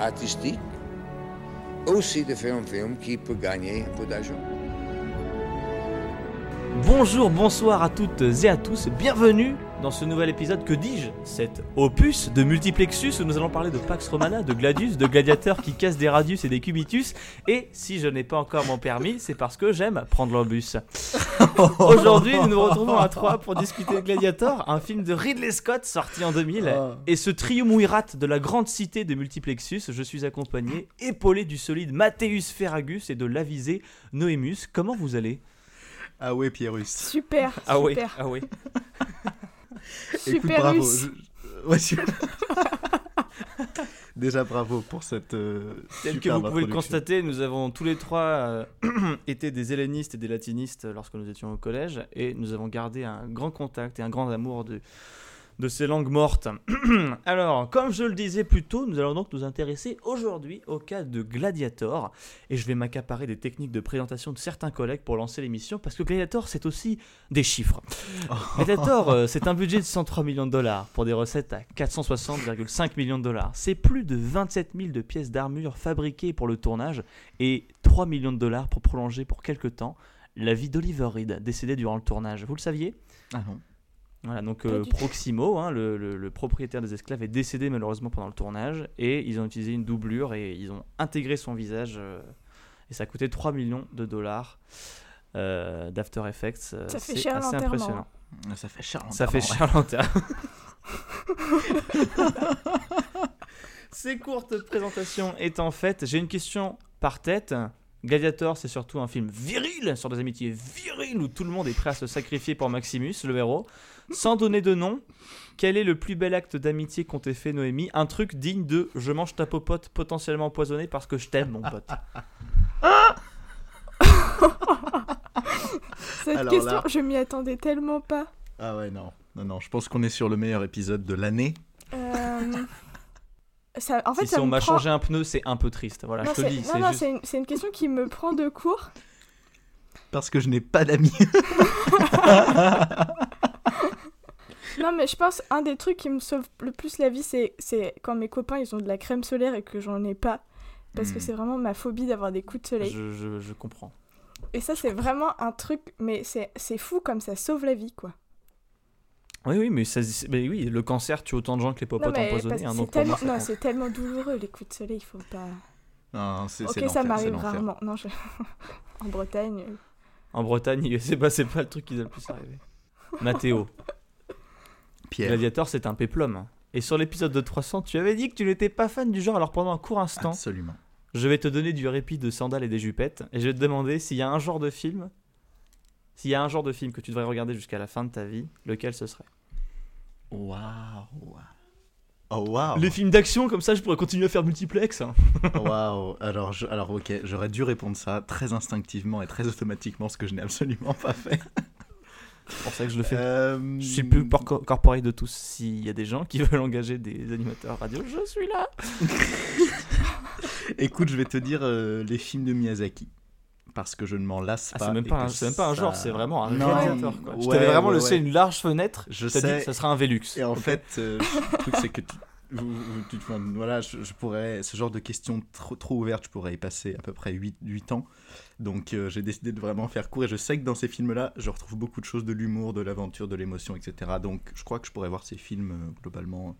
artistique, aussi de faire un film qui peut gagner un peu d'argent. Bonjour, bonsoir à toutes et à tous, bienvenue dans ce nouvel épisode, que dis-je Cet opus de Multiplexus où nous allons parler de Pax Romana, de Gladius, de gladiateurs qui cassent des radius et des cubitus. Et si je n'ai pas encore mon permis, c'est parce que j'aime prendre l'embus. Aujourd'hui, nous nous retrouvons à trois pour discuter de Gladiator, un film de Ridley Scott sorti en 2000. Et ce triumvirat de la grande cité de Multiplexus, je suis accompagné, épaulé du solide Matthäus Ferragus et de l'avisé Noémus. Comment vous allez? Ah ouais, Pierrus. Super, Ah oui, super, ah oui. Écoute, super bravo. russe. Je- ouais, su- Déjà bravo pour cette. euh, Tel que vous pouvez le constater, nous avons tous les trois euh, été des hellénistes et des latinistes lorsque nous étions au collège, et nous avons gardé un grand contact et un grand amour de, de ces langues mortes. Alors, comme je le disais plus tôt, nous allons donc nous intéresser aujourd'hui au cas de Gladiator, et je vais m'accaparer des techniques de présentation de certains collègues pour lancer l'émission, parce que Gladiator, c'est aussi des chiffres. Gladiator, euh, c'est un budget de 103 millions de dollars pour des recettes à 460,5 millions de dollars. C'est plus de 27 000 de pièces d'armure fabriquées pour le tournage et 3 millions de dollars pour prolonger pour quelque temps la vie d'Oliver Reed, décédé durant le tournage. Vous le saviez? Ah non. Voilà, donc euh. Proximo, hein, le, le- le propriétaire des esclaves, est décédé malheureusement pendant le tournage et ils ont utilisé une doublure et ils ont intégré son visage euh, et ça a coûté 3 millions de dollars euh, d'After Effects. euh, Ça fait c'est cher assez impressionnant. Ça fait cher. Ça fait cher. Ces courtes présentations étant faites, j'ai une question par tête. Gladiator, c'est surtout un film viril sur des amitiés viriles où tout le monde est prêt à se sacrifier pour Maximus, le héros. Sans donner de nom, quel est le plus bel acte d'amitié qu'ont ait fait Noémie Un truc digne de je mange ta popote potentiellement empoisonnée parce que je t'aime, mon pote. Cette Alors question, là- je m'y attendais tellement pas. Ah ouais, non. Non, non, je pense qu'on est sur le meilleur épisode de l'année. Euh, ça, en fait, si ça on m'a prend... changé un pneu, c'est un peu triste. Voilà, Non, je te c'est- dis. non, c'est non, juste- c'est une, question qui me prend de court. Parce que je n'ai pas d'amis. Non, mais je pense un des trucs qui me sauve le plus la vie, c'est quand mes copains ils ont de la crème solaire et que j'en ai pas. Parce que Hmm. c'est vraiment ma phobie d'avoir des coups de soleil. je, je- je comprends. Et ça, c'est vraiment un truc, mais c'est fou comme ça sauve la vie, quoi. Oui, oui, mais, ça, mais oui, le cancer tue autant de gens que les Non, popotes mais empoisonnés. hein, c'est donc tellement... non, c'est tellement douloureux les coups de soleil, il faut pas. Non, c'est c'est Ok, ça m'arrive rarement. Non, je... en Bretagne. euh, En Bretagne, c'est pas, c'est pas le truc qui doit le plus arriver. Mathéo, Pierre. Gladiator, c'est un péplum. Et sur l'épisode de 300, tu avais dit que tu n'étais pas fan du genre, alors pendant un court instant, Absolument. je vais te donner du répit de sandales et des jupettes, et je vais te demander s'il y a un genre de film, s'il y a un genre de film que tu devrais regarder jusqu'à la fin de ta vie, lequel ce serait? Waouh. Oh waouh. Les films d'action, comme ça, je pourrais continuer à faire multiplex. hein. Waouh. Alors, je- alors, ok, j'aurais dû répondre ça très instinctivement et très automatiquement, ce que je n'ai absolument pas fait. C'est pour ça que je le fais. Euh, Je suis plus por- corporate de tous. S'il y a des gens qui veulent engager des animateurs radio, je suis là. Écoute, je vais te dire euh, les films de Miyazaki. Parce que je ne m'en lasse Ah, pas. c'est même pas, un- que c'est même pas un ça- genre, c'est vraiment un réalisateur. Quoi. je t'avais vraiment ouais, laissé ouais. une large fenêtre. Je t'as dit ça sera un Velux. Et en fait, euh, le truc, c'est que tu, vous- vous- tu- voilà, je, je pourrais, ce genre de questions trop, trop ouvertes, je pourrais y passer à peu près 8, 8 ans. Donc euh, j'ai décidé de vraiment faire court. Et je sais que dans ces films-là, je retrouve beaucoup de choses de l'humour, de l'aventure, de l'émotion, etc. Donc je crois que je pourrais voir ces films euh, globalement.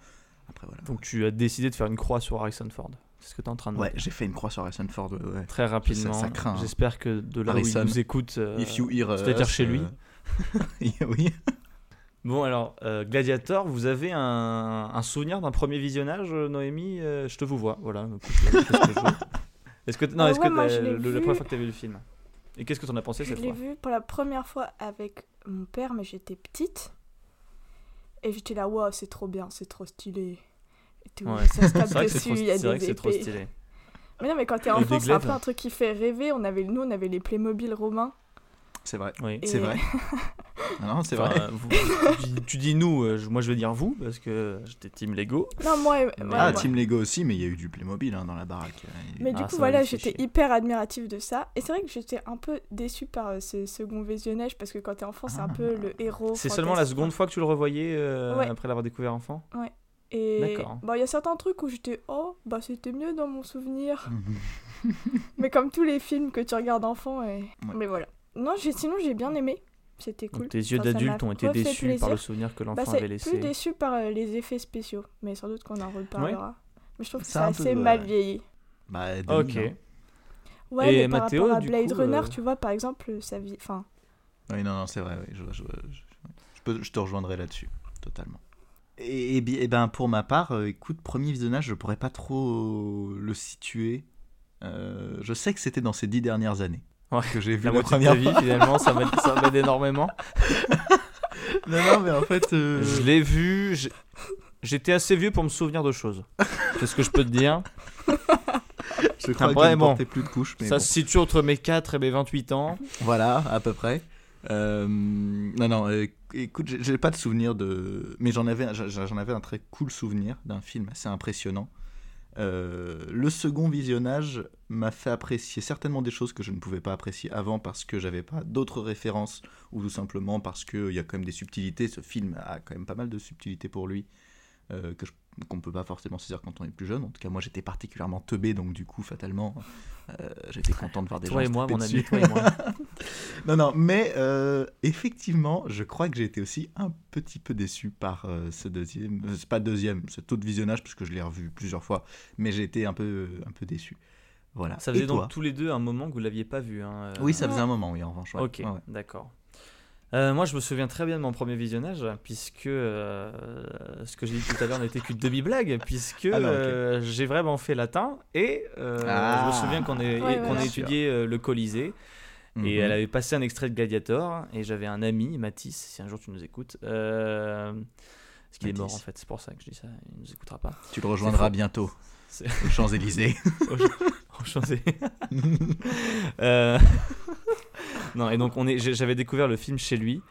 Après, voilà. Donc tu as décidé de faire une croix sur Harrison Ford. C'est ce que tu es en train de Ouais, dire. j'ai fait une croix sur Harrison Ford. ouais, ouais. Très rapidement. ça craint, hein. J'espère que de là où Harrison, il nous écoute, euh, If you hear c'est-à-dire chez lui. euh, oui. Bon alors, euh, Gladiator, vous avez un, un souvenir d'un premier visionnage, euh, Noémie Euh, Je te vous vois, voilà. Écoute, que je veux Est-ce que non, est-ce ouais, que moi, la, je l'ai le- la vu. première fois que tu as vu le film? Et qu'est-ce que tu en as pensé Je cette l'ai fois? vu pour la première fois avec mon père, mais j'étais petite. Et j'étais là, waouh, c'est trop bien, c'est trop stylé. Tout, Ouais. ça se tape C'est vrai que c'est dessus, trop, il y a c'est vrai des que c'est trop stylé. Mais non, mais quand t'es enfant, c'est un peu un truc qui fait rêver. On avait, nous, on avait les Playmobil romains. C'est vrai. Oui. Et- C'est vrai. Non, non, c'est Enfin, vrai. euh, vous- tu, dis- tu dis nous, euh, moi je veux dire vous, parce que j'étais team Lego. Non, moi, Mais- ouais, Ah, moi. Team Lego aussi, mais il y a eu du Playmobil hein, dans la baraque. Mais Ah, du coup, ça voilà, j'étais hyper admirative de ça. Et c'est vrai que j'étais un peu déçue par euh, ce second visionnage parce que quand t'es enfant, c'est un Ah. peu le héros. C'est seulement la seconde fois que tu le revoyais euh, Ouais. après l'avoir découvert enfant? Et bon, il y a certains trucs où j'étais oh, bah c'était mieux dans mon souvenir. Mais comme tous les films que tu regardes enfant, et... Ouais. mais voilà. Non, j'ai sinon j'ai bien aimé. C'était cool. Donc tes yeux Enfin, d'adulte ont été déçus par le souvenir que Bah, l'enfant c'est avait laissé. plus déçu par euh, les effets spéciaux, mais sans doute qu'on en reparlera. Mais je trouve que C'est assez ouais. mal vieilli. Bah, 2000, Ok. hein. Ouais, Et mais par Mathéo, rapport à du Blade coup, Runner, euh, tu vois, par exemple, ça vie. Enfin, Oui, non, non, c'est vrai. oui, je, je- je- je peux- je te rejoindrai là-dessus, totalement. Et, et et ben pour ma part, euh, écoute, premier visionnage, je pourrais pas trop le situer. Euh, je sais que c'était dans ces dix dernières années Ouais. que j'ai vu La la, de première ta vie, finalement, ça m'aide énormément. Non, non, mais en fait, euh, Je l'ai vu, j'étais assez vieux pour me souvenir de choses. C'est ce que je peux te dire. je crois que bon. plus de couches. Mais Ça bon. se situe entre mes 4 et mes 28 ans. Voilà, à peu près. Non, non, écoute, j'ai- pas de souvenir de. Mais j'en avais, j'en avais un très cool souvenir d'un film assez impressionnant. Euh, le second visionnage m'a fait apprécier certainement des choses que je ne pouvais pas apprécier avant parce que j'avais pas d'autres références ou tout simplement parce qu'il y a quand même des subtilités. Ce film a quand même pas mal de subtilités pour lui euh, que je- qu'on ne peut pas forcément saisir quand on est plus jeune. En tout cas, moi j'étais particulièrement teubé donc du coup, fatalement, euh, j'étais content de voir des Toi gens et moi, mon ami, toi et moi. Non, non, mais euh, effectivement, je crois que j'ai été aussi un petit peu déçu par euh, ce deuxième. euh, c'est pas deuxième, cet autre visionnage, parce que je l'ai revu plusieurs fois, mais j'ai été un peu, un peu déçu. Voilà. Ça faisait donc tous les deux un moment que vous l'aviez pas vu. hein, Oui, ça faisait un moment, oui, en revanche. ouais. Ok, Ouais, ouais. d'accord. Euh, moi, je me souviens très bien de mon premier visionnage, puisque euh, ce que j'ai dit tout à l'heure n'était qu'une demi-blague, puisque Ah non, euh, j'ai vraiment fait latin et euh, Ah. je me souviens qu'on ait- Ouais, qu'on voilà. ait étudié euh, le Colisée et Mhm. elle avait passé un extrait de Gladiator et j'avais un ami, Mathis, si un jour tu nous écoutes, euh, parce qu'il est mort en Mathis. fait, c'est pour ça que je dis ça, il nous écoutera pas. Tu le rejoindras bientôt C'est- aux Champs-Élysées. Enchanté. Euh, non, et donc on est, j'avais découvert le film chez lui.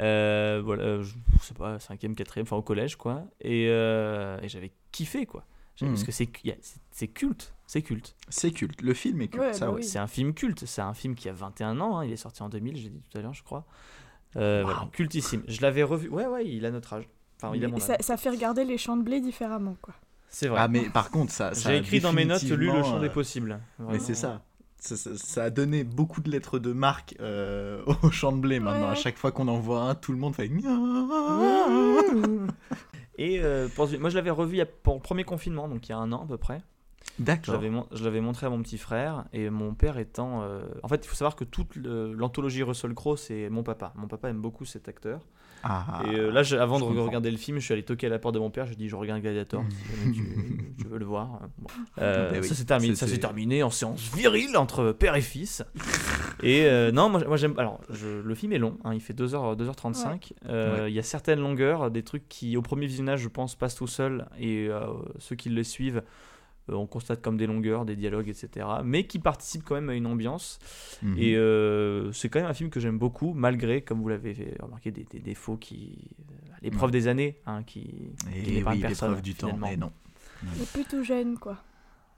Euh, voilà, euh, je je sais pas, cinquième, quatrième, enfin au collège quoi. Et, euh, et j'avais kiffé quoi. Mhm. Parce que c'est culte, c'est culte. c'est culte. Le film est culte, Ouais, ça, bah ouais. oui. C'est un film culte. C'est un film qui a 21 ans. hein, Il est sorti en 2000, j'ai dit tout à l'heure, je crois. Euh, voilà, cultissime. Je l'avais revu. Ouais, ouais, il a notre âge. Enfin, il a et mon ça, âge. ça fait regarder les champs de blé différemment, quoi. C'est vrai. Ah, mais par contre, ça. ça j'ai a écrit dans mes notes lu le champ des possibles. Mais c'est ça. Ça, ça- ça a donné beaucoup de lettres de marque euh, au champ de blé maintenant. Ouais. À chaque fois qu'on en voit un, tout le monde fait. Et euh, pour- moi, je l'avais revu pour le premier confinement, donc il y a un an à peu près. D'accord. je l'avais montré à mon petit frère et mon père étant. euh, En fait, il faut savoir que toute l'anthologie Russell Crowe, c'est mon papa. Mon papa aime beaucoup cet acteur. Ah, et euh, là, avant je de comprends. regarder le film, je suis allé toquer à la porte de mon père. J'ai dit Je regarde Gladiator, si jamais tu, tu veux le voir. Bon. Euh, Ben oui, ça s'est terminé, ça s'est terminé en séance virile entre père et fils. et euh, non, moi, moi, j'aime. Alors, je- le film est long, hein, il fait 2h, 2h35. Euh, Il y a certaines longueurs, des trucs qui, au premier visionnage, je pense, passent tout seuls. Et euh, ceux qui le suivent, euh, on constate comme des longueurs, des dialogues, etc. Mais qui participent quand même à une ambiance. Mhm. Et euh, c'est quand même un film que j'aime beaucoup, malgré, comme vous l'avez remarqué, des, des défauts qui. euh, l'épreuve des années, hein, qui. Et qui n'épargnent oui, l'épreuve du temps. Mais non. Plus tout jeune, quoi.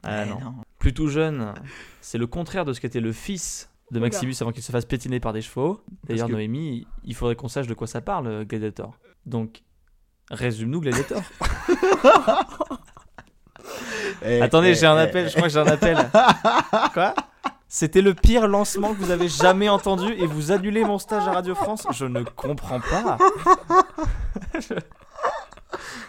Ah Eh non. Plus tout jeune, c'est le contraire de ce qu'était le fils de. Maximus avant qu'il se fasse pétiner par des chevaux. D'ailleurs, que- Noémie, il faudrait qu'on sache de quoi ça parle, euh, Gladiator. Donc, résume-nous Gladiator. Eh, Attendez, eh, j'ai un eh, appel, je crois que j'ai un appel. Quoi? C'était le pire lancement que vous avez jamais entendu et vous annulez mon stage à Radio France? Je ne comprends pas.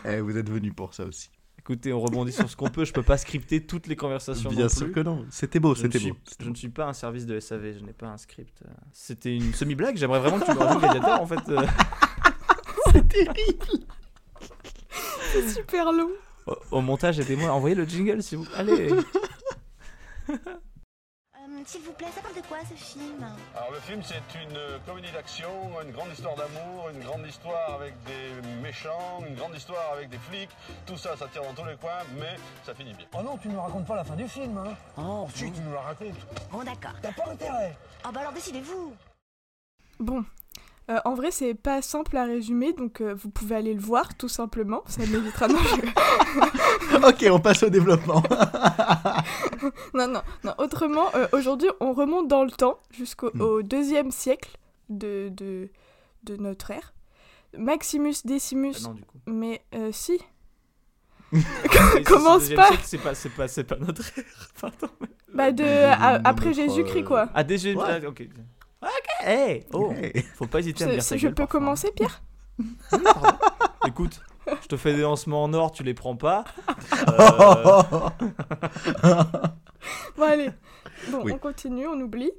Eh, vous êtes venu pour ça aussi. Écoutez, on rebondit sur ce qu'on peut, je peux pas scripter toutes les conversations Bien non sûr plus. que non. C'était beau, c'était beau. je ne suis pas un service de SAV, je n'ai pas un script. C'était une semi-blague, j'aimerais vraiment que tu me rajoutes Gladiator en fait. euh. C'est super long. Au, au montage, aidez-moi à envoyer le jingle si vous. Allez Euh, S'il vous plaît, ça parle de quoi ce film Alors le film c'est une euh, comédie d'action, une grande histoire d'amour, une grande histoire avec des méchants, une grande histoire avec des flics. Tout ça, ça tire dans tous les coins, mais ça finit bien. Oh non, tu ne nous racontes pas la fin du film, hein Oh, Si, tu nous la racontes. bon d'accord. T'as pas intérêt. Oh bah alors décidez-vous. Bon. Euh, en vrai, c'est pas simple à résumer, donc euh, vous pouvez aller le voir tout simplement. Ça m'évitera. Je- ok, on passe au développement. non, non, non. Autrement, euh, aujourd'hui, on remonte dans le temps jusqu'au Hmm. deuxième siècle de, de, de notre ère. Maximus Decimus, Ah non, du coup. mais euh, si. Commence pas. C'est pas, c'est pas, c'est pas notre ère. Pardon. Bah, de, de- à- de après Jésus-Christ, euh, quoi. Ah, déjà. Ouais. ah, ok. Ok. Hey. Oh. Hey. Faut pas hésiter à me dire ta je peux parfois, commencer, Pierre Écoute, je te fais des lancements en or, tu les prends pas. Euh, Bon, allez. Bon, Oui. on continue, on oublie.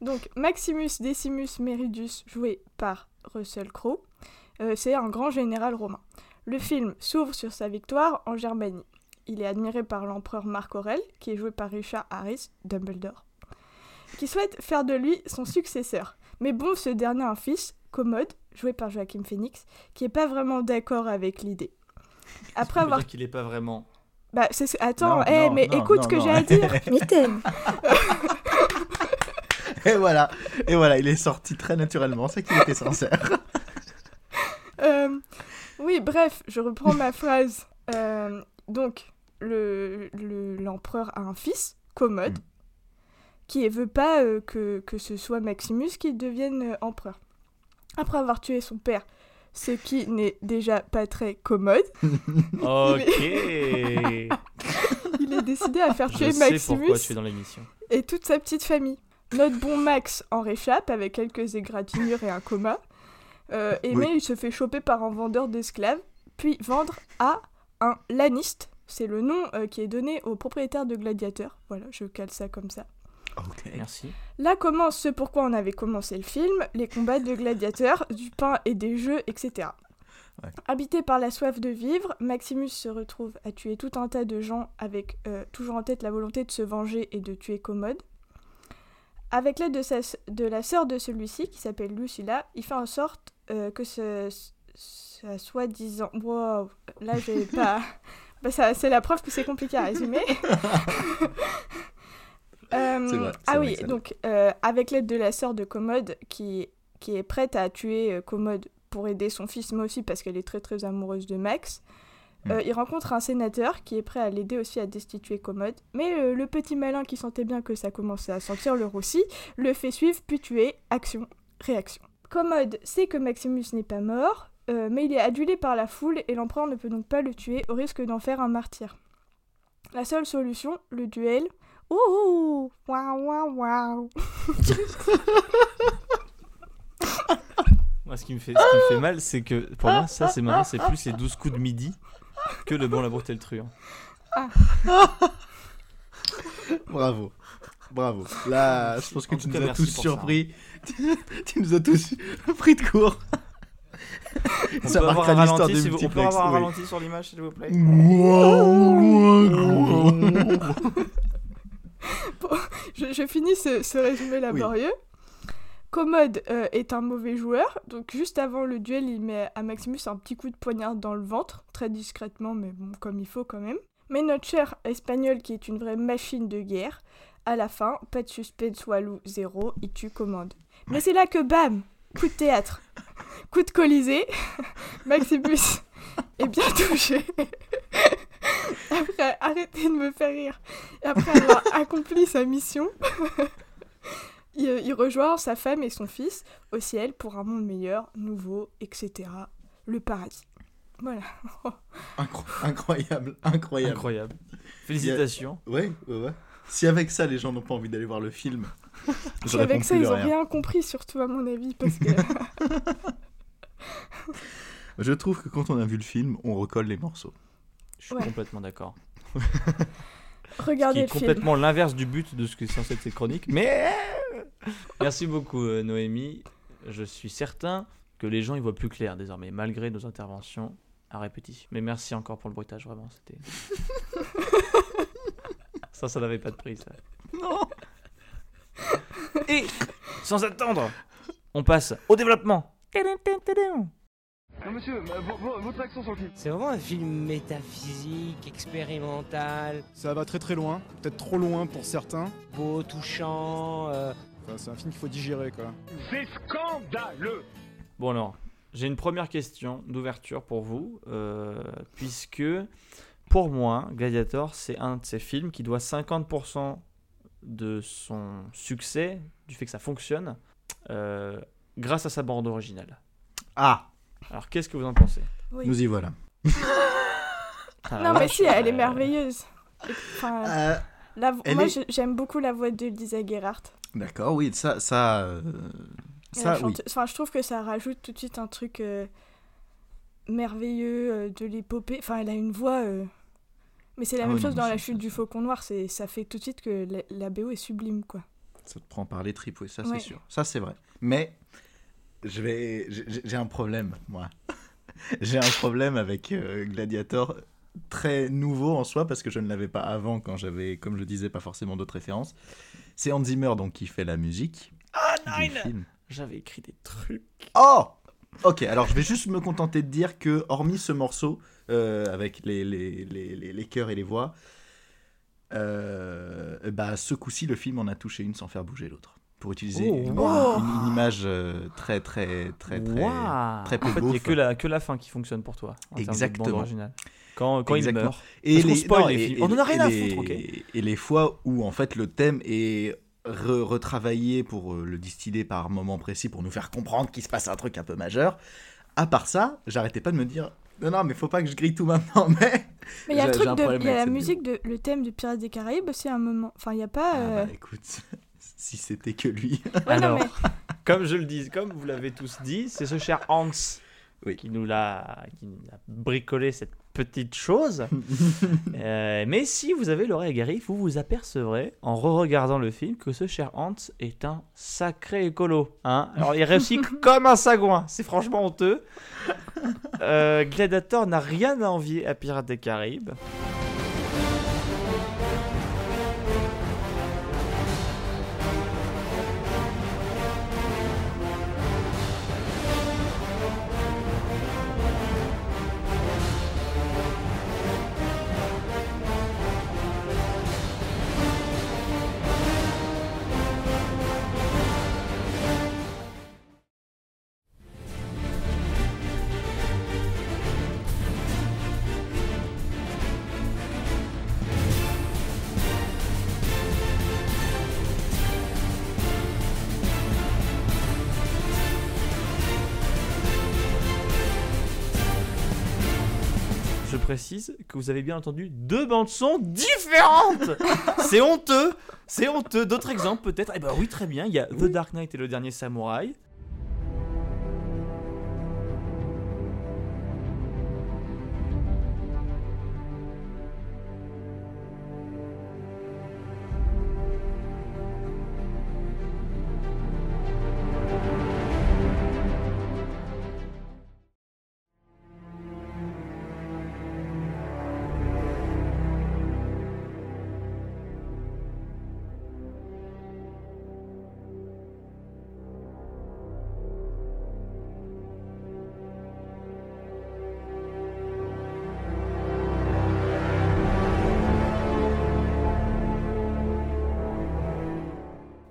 Donc, Maximus Decimus Meridius, joué par Russell Crowe, euh, c'est un grand général romain. Le film s'ouvre sur sa victoire en Germanie. Il est admiré par l'empereur Marc Aurèle, qui est joué par Richard Harris, Dumbledore, qui souhaite faire de lui son successeur. Mais bon, ce dernier a un fils, Commode, joué par Joachim Phoenix, qui est pas vraiment d'accord avec l'idée. Après ça veut avoir dire qu'il est pas vraiment. bah, c'est ce- Attends, Non, eh, non, mais non, écoute non, ce que j'ai à dire. Et voilà, et voilà, il est sorti très naturellement, c'est qu'il était sincère. Euh, oui, bref, je reprends ma phrase. Euh, donc, le- le- l'empereur a un fils, Commode, Qui veut pas euh, que, que ce soit Maximus qui devienne euh, empereur. Après avoir tué son père, ce qui n'est déjà pas très commode, Ok. il est décidé à faire Je tuer sais Maximus pourquoi tu es dans l'émission. et toute sa petite famille. Notre bon Max en réchappe avec quelques égratignures et un coma. Euh, et Oui. mais il se fait choper par un vendeur d'esclaves, puis vendre à un laniste. C'est le nom euh, qui est donné aux propriétaires de gladiateurs. Voilà, je cale ça comme ça. Ok. Merci. Là commence ce pourquoi on avait commencé le film, les combats de gladiateurs, du pain et des jeux, etc. Ouais. Habité par la soif de vivre, Maximus se retrouve à tuer tout un tas de gens avec euh, toujours en tête la volonté de se venger et de tuer Commode. Avec l'aide de, sa, de la sœur de celui-ci, qui s'appelle Lucilla, il fait en sorte euh, que ce, ce soi-disant... Wow, là j'ai pas... Bah, c'est la preuve que c'est compliqué à résumer. Euh, C'est vrai, c'est ah vrai oui, donc euh, avec l'aide de la sœur de Commode, qui, qui est prête à tuer euh, Commode pour aider son fils, mais aussi parce qu'elle est très très amoureuse de Max, euh, il rencontre un sénateur qui est prêt à l'aider aussi à destituer Commode. Mais euh, le petit malin qui sentait bien que ça commençait à sentir le roussi, le fait suivre puis tuer. Action, réaction. Commode sait que Maximus n'est pas mort, euh, mais il est adulé par la foule et l'empereur ne peut donc pas le tuer au risque d'en faire un martyr. La seule solution, le duel. Ouh Waouh waouh waouh Moi, ce qui me fait, ce qui me fait mal, c'est que pour moi, ça, c'est marrant, c'est plus les 12 coups de midi que le bon, la brute et le truand. Bravo. Bravo. Là, je pense que En tu cas, nous as tous ça, hein. surpris. tu nous as tous pris de court. On Ça peut avoir un ralenti, de s'il vous- on peut avoir un oui. ralenti sur l'image, s'il vous plaît je, je finis ce, ce résumé laborieux. Commode euh, est un mauvais joueur, donc juste avant le duel, il met à Maximus un petit coup de poignard dans le ventre, très discrètement, mais bon, comme il faut quand même. Mais notre cher espagnol, qui est une vraie machine de guerre, à la fin, pas de suspense Walou, zéro, il tue Commode. Mais c'est là que bam Coup de théâtre Coup de colisée Maximus est bien touché. Après, arrêtez de me faire rire. Et après avoir accompli sa mission, il, il rejoint sa femme et son fils au ciel pour un monde meilleur, nouveau, etc. Le paradis. Voilà. Incro- incroyable, incroyable. Incroyable. Félicitations. Ouais, ouais, ouais. Si avec ça, les gens n'ont pas envie d'aller voir le film, je Si réponds avec ça, ils de ont rien. rien compris, surtout à mon avis, parce que. Je trouve que quand on a vu le film, on recolle les morceaux. Je suis Ouais. complètement d'accord. Ce Regardez qui est le complètement l'inverse du but de ce que est censé être cette chronique. Mais merci beaucoup euh, Noémie. Je suis certain que les gens y voient plus clair désormais, malgré nos interventions à répétition. Mais merci encore pour le bruitage, vraiment. C'était. ça, ça n'avait pas de prix. Ça. Non Et sans attendre, on passe au développement. Non monsieur, euh, vo- vo- votre action sur le film. C'est vraiment un film métaphysique, expérimental, Ça va très très loin, peut-être trop loin pour certains. beau, touchant. euh, Enfin, c'est un film qu'il faut digérer quoi. C'est scandaleux Bon alors, j'ai une première question d'ouverture pour vous, euh, puisque pour moi, Gladiator, c'est un de ces films qui doit 50% de son succès, du fait que ça fonctionne, euh, grâce à sa bande originale. Ah, Alors qu'est-ce que vous en pensez? Oui. nous y voilà. Ah, Non, mais si, elle est merveilleuse. Enfin, Euh, la vo- elle moi, est- j'aime beaucoup la voix de Lisa Gerhardt. D'accord, oui, ça, ça, euh, ça, chante- oui. Enfin, je trouve que ça rajoute tout de suite un truc euh, merveilleux, euh, de l'épopée. Enfin, elle a une voix. euh, Mais c'est la Ah même oui, chose non, dans La chute du faucon noir. C'est, ça fait tout de suite que la, la BO est sublime, quoi. Ça te prend par les tripes, oui, ça Ouais. c'est sûr. Ça c'est vrai. Mais je vais, j'ai un problème, moi. j'ai un problème avec euh, Gladiator très nouveau en soi parce que je ne l'avais pas avant quand j'avais, comme je disais, pas forcément d'autres références. C'est Hans Zimmer donc qui fait la musique Ah, film. J'avais écrit des trucs. Oh Ok, alors je vais juste me contenter de dire que, hormis ce morceau, euh, avec les, les, les, les, les chœurs et les voix, euh, bah, ce coup-ci, le film en a touché une sans faire bouger l'autre. Pour utiliser Oh, une, wow. une- une image euh, très, très, très, très. Très peu En fait, il n'y a que la, que la fin qui fonctionne pour toi. En termes de bande Exactement. originale. Quand, quand il Exactement. meurt. Et Parce spoil les films. On en a rien à les- foutre, ok Et les fois où, en fait, le thème est re- retravaillé pour euh, le distiller par moment précis pour nous faire comprendre qu'il se passe un truc un peu majeur. À part ça, j'arrêtais pas de me dire non, non, mais faut pas que je grille tout maintenant, mais. Mais il y a, le truc de, il y a la musique, de, le thème de Pirates des Caraïbes aussi à un moment. Enfin, il n'y a pas. Ah euh, bah écoute, si c'était que lui. Alors, comme je le dis, comme vous l'avez tous dit, c'est ce cher Hans Oui. qui nous l'a qui nous a bricolé cette petite chose. Euh, mais si vous avez l'oreille aguerrie, vous vous apercevrez en re-regardant le film que ce cher Hans est un sacré écolo. Hein Alors il recycle comme un sagouin, c'est franchement honteux. Euh, Gladiator n'a rien à envier à Pirates des Caraïbes. Précise que vous avez bien entendu deux bandes son différentes. c'est honteux, c'est honteux. D'autres exemples peut-être Eh ben oui, très bien. Il y a The Dark Knight et le dernier Samouraï.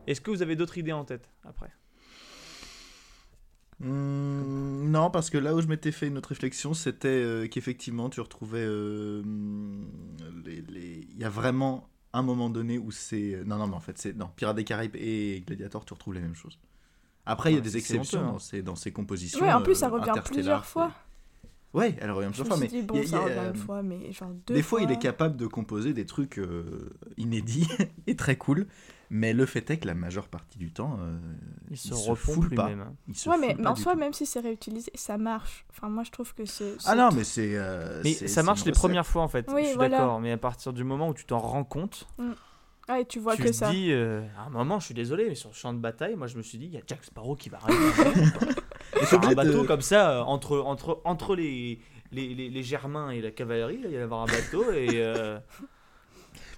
Est-ce que vous avez d'autres idées en tête après? Hmm, non, parce que là où je m'étais fait une autre réflexion, c'était euh, qu'effectivement, tu retrouvais. euh, les- les- Il y a vraiment un moment donné où c'est. Non, non, mais en fait, c'est. Dans Pirates des Caraïbes et Gladiator, tu retrouves les mêmes choses. Après, il y a Ouais, des exceptions honteux, hein. dans, ces, dans ces compositions. Ouais, en plus, euh, ça revient plusieurs fois. Ouais, elle revient plusieurs fois, mais. dit, bon, il y a- ça il y a, revient euh, une fois, mais genre deux des fois, il est capable de composer des trucs euh, inédits et très cool, mais le fait est que la majeure partie du temps, euh, Il se se foule pas. hein. il se Ouais, mais, foule mais pas en soi, tout. même si c'est réutilisé, ça marche. Enfin, moi, je trouve que c'est. Ah non, mais c'est. euh, Mais ça marche les recette. premières fois en fait. Oui, je suis voilà. d'accord. Mais à partir du moment où tu t'en rends compte, Ah, et tu vois tu que te ça. dis, euh, à un moment, je suis désolé, mais sur le champ de bataille, moi je me suis dit, il y a Jack Sparrow qui va arriver. Sur un bateau comme ça, euh, entre, entre, entre les, les, les, les Germains et la cavalerie, il va y avoir un bateau et.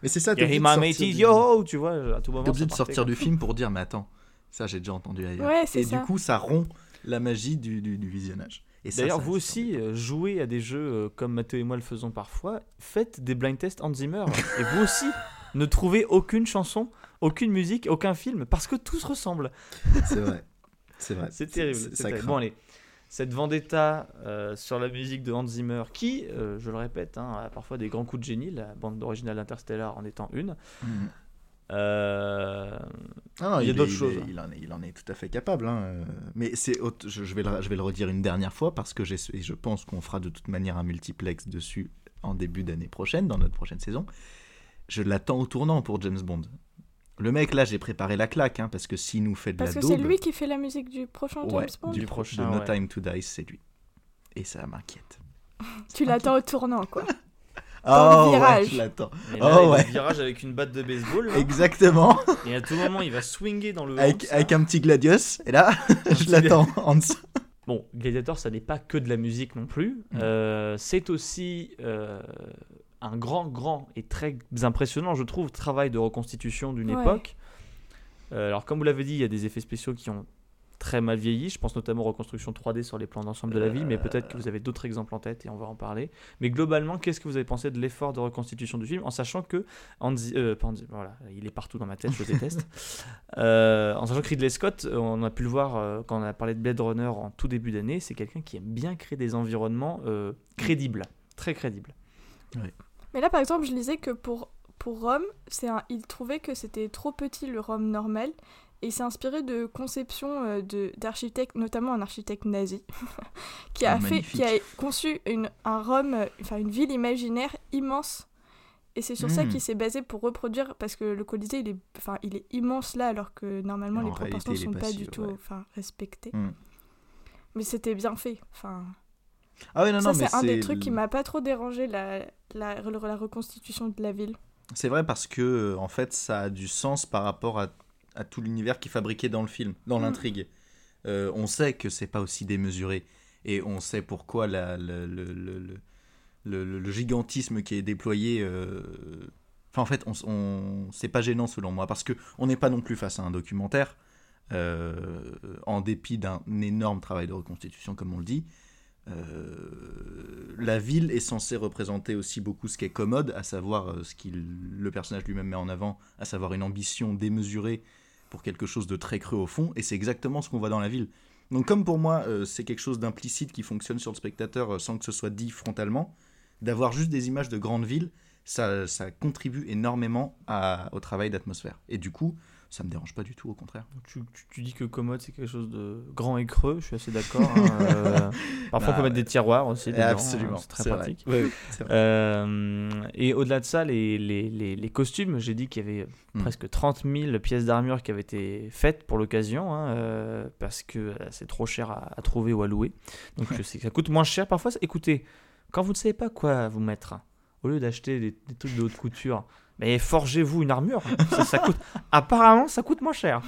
Mais c'est ça, t'es obligé du- yo, tu vois, à tout moment. T'es obligé ça de sortir quoi. du film pour dire, mais attends, Ça, j'ai déjà entendu ailleurs. Ouais, c'est et ça. du coup, ça rompt la magie du, du- du visionnage. Et ça, D'ailleurs, ça, vous aussi, jouez à des jeux euh, comme Mathéo et moi le faisons parfois. Faites des blind tests Hans Zimmer. et vous aussi, ne trouvez aucune chanson, aucune musique, aucun film, parce que tout se ressemble. C'est vrai. C'est vrai. C'est terrible. c'est- c'est ça terrible. craint. Bon, allez. Cette vendetta euh, sur la musique de Hans Zimmer, qui, euh, je le répète, hein, a parfois des grands coups de génie, la bande originale d'Interstellar en étant une. Mhm. Euh, Ah non, il y a d'autres choses. il, en est, il en est tout à fait capable. hein, Mais c'est, je, je vais le, je vais le redire une dernière fois parce que j'ai, je pense qu'on fera de toute manière un multiplex dessus en début d'année prochaine, dans notre prochaine saison. Je l'attends au tournant pour James Bond. Le mec, là, j'ai préparé la claque, hein, parce que s'il nous fait de Parce la que c'est lui qui fait la musique du prochain Ouais, James Bond. du, Du prochain, de No ouais. Time to Die, c'est lui. Et ça m'inquiète. Tu l'attends au tournant, quoi. Dans le Oh, ouais, virage. je l'attends. Oh, ouais. le virage avec une batte de baseball. là. Exactement. Et à tout moment, il va swinger dans le avec, avec un petit gladius. Et là, je l'attends en dessous. Bon, Gladiator, ça n'est pas que de la musique non plus. Mm. Euh, c'est aussi euh, un grand, grand et très impressionnant, je trouve, travail de reconstitution d'une Ouais. époque. Euh, alors, comme vous l'avez dit, il y a des effets spéciaux qui ont très mal vieilli. Je pense notamment aux reconstructions 3D sur les plans d'ensemble de la ville, mais peut-être que vous avez d'autres exemples en tête et on va en parler. Mais globalement, qu'est-ce que vous avez pensé de l'effort de reconstitution du film, en sachant que Andy, euh, pas Andy- voilà, il est partout dans ma tête, je le déteste. Euh, en sachant que Ridley Scott, euh, on a pu le voir euh, quand on a parlé de Blade Runner en tout début d'année, c'est quelqu'un qui aime bien créer des environnements euh, crédibles, très crédibles. Mais là, par exemple, je lisais que pour, pour Rome, c'est un, il trouvait que c'était trop petit le Rome normal. Et il s'est inspiré de conceptions euh, de- d'architectes, notamment un architecte nazi, qui, a Oh, fait, qui a conçu une, un Rome, enfin une ville imaginaire immense. Et c'est sur ça Mm. qu'il s'est basé pour reproduire, parce que le Colisée, il est, enfin, il est immense là, alors que normalement En les proportions est sont pas du tout ouais. enfin, respectées. Mm. Mais c'était bien fait. Enfin, Ah oui, non, ça, non, mais c'est un des trucs qui m'a pas trop dérangé, la, la, la reconstitution de la ville. C'est vrai parce que euh, en fait ça a du sens par rapport à, à tout l'univers qui est fabriqué dans le film, dans Mm. l'intrigue. Euh, on sait que c'est pas aussi démesuré et on sait pourquoi la- le, le- le- le- le- le- le gigantisme qui est déployé. euh, Enfin en fait on, on... c'est pas gênant selon moi parce que on n'est pas non plus face à un documentaire. euh, en dépit d'un énorme travail de reconstitution comme on le dit. Euh, la ville est censée représenter aussi beaucoup ce qui est commode, à savoir euh, ce qu'il le personnage lui-même met en avant, à savoir une ambition démesurée pour quelque chose de très creux au fond, et c'est exactement ce qu'on voit dans la ville. Donc comme pour moi, euh, c'est quelque chose d'implicite qui fonctionne sur le spectateur sans que ce soit dit frontalement, d'avoir juste des images de grandes villes, ça, contribue énormément au travail d'atmosphère. Et du coup, ça me dérange pas du tout, au contraire. Tu, tu- tu dis que commode c'est quelque chose de grand et creux, je suis assez d'accord. hein, euh, parfois on Bah, peut mettre des tiroirs aussi. dedans, Absolument, hein, c'est très vrai. pratique. Oui, oui. Euh, et au-delà de ça, les, les, les, les costumes, j'ai dit qu'il y avait Mm. presque 30 000 pièces d'armure qui avaient été faites pour l'occasion, hein, euh, parce que c'est trop cher à, à trouver ou à louer. Donc je sais que ça coûte moins cher parfois. Écoutez, quand vous ne savez pas quoi vous mettre, au lieu d'acheter des, des trucs de haute couture, mais forgez-vous une armure. ça, ça coûte, apparemment, ça coûte moins cher.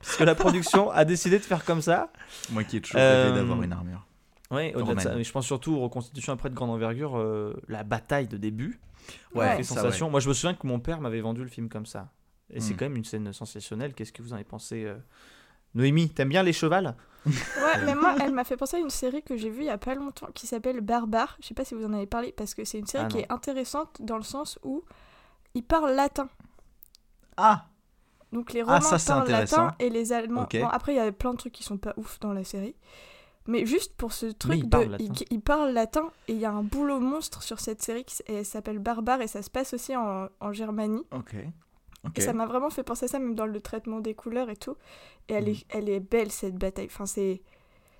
Parce que la production a décidé de faire comme ça. Moi qui ai toujours Euh, rêvé d'avoir une armure. Oui, au-delà de ça, mais je pense surtout aux reconstitutions après de grande envergure, euh, la bataille de début. Ouais, ça, sensation. ouais. Moi, je me souviens que mon père m'avait vendu le film comme ça. Et c'est Hmm. quand même une scène sensationnelle. Qu'est-ce que vous en avez pensé euh Noémie, t'aimes bien les chevals? Ouais, mais moi, elle m'a fait penser à une série que j'ai vue il y a pas longtemps qui s'appelle Barbare. Je sais pas si vous en avez parlé parce que c'est une série Ah, qui est intéressante dans le sens où ils parlent latin. Ah Donc les Ah, Romains ça, parlent latin et les Allemands. Bon, après, il y a plein de trucs qui sont pas ouf dans la série. Mais juste pour ce truc ils de. parlent. Ils, ils parlent latin et il y a un boulot monstre sur cette série qui s'appelle Barbare et ça se passe aussi en, en Germanie. Ok. Ok. Et ça m'a vraiment fait penser à ça, même dans le traitement des couleurs et tout. Et elle, est, elle est belle cette bataille. Enfin, c'est.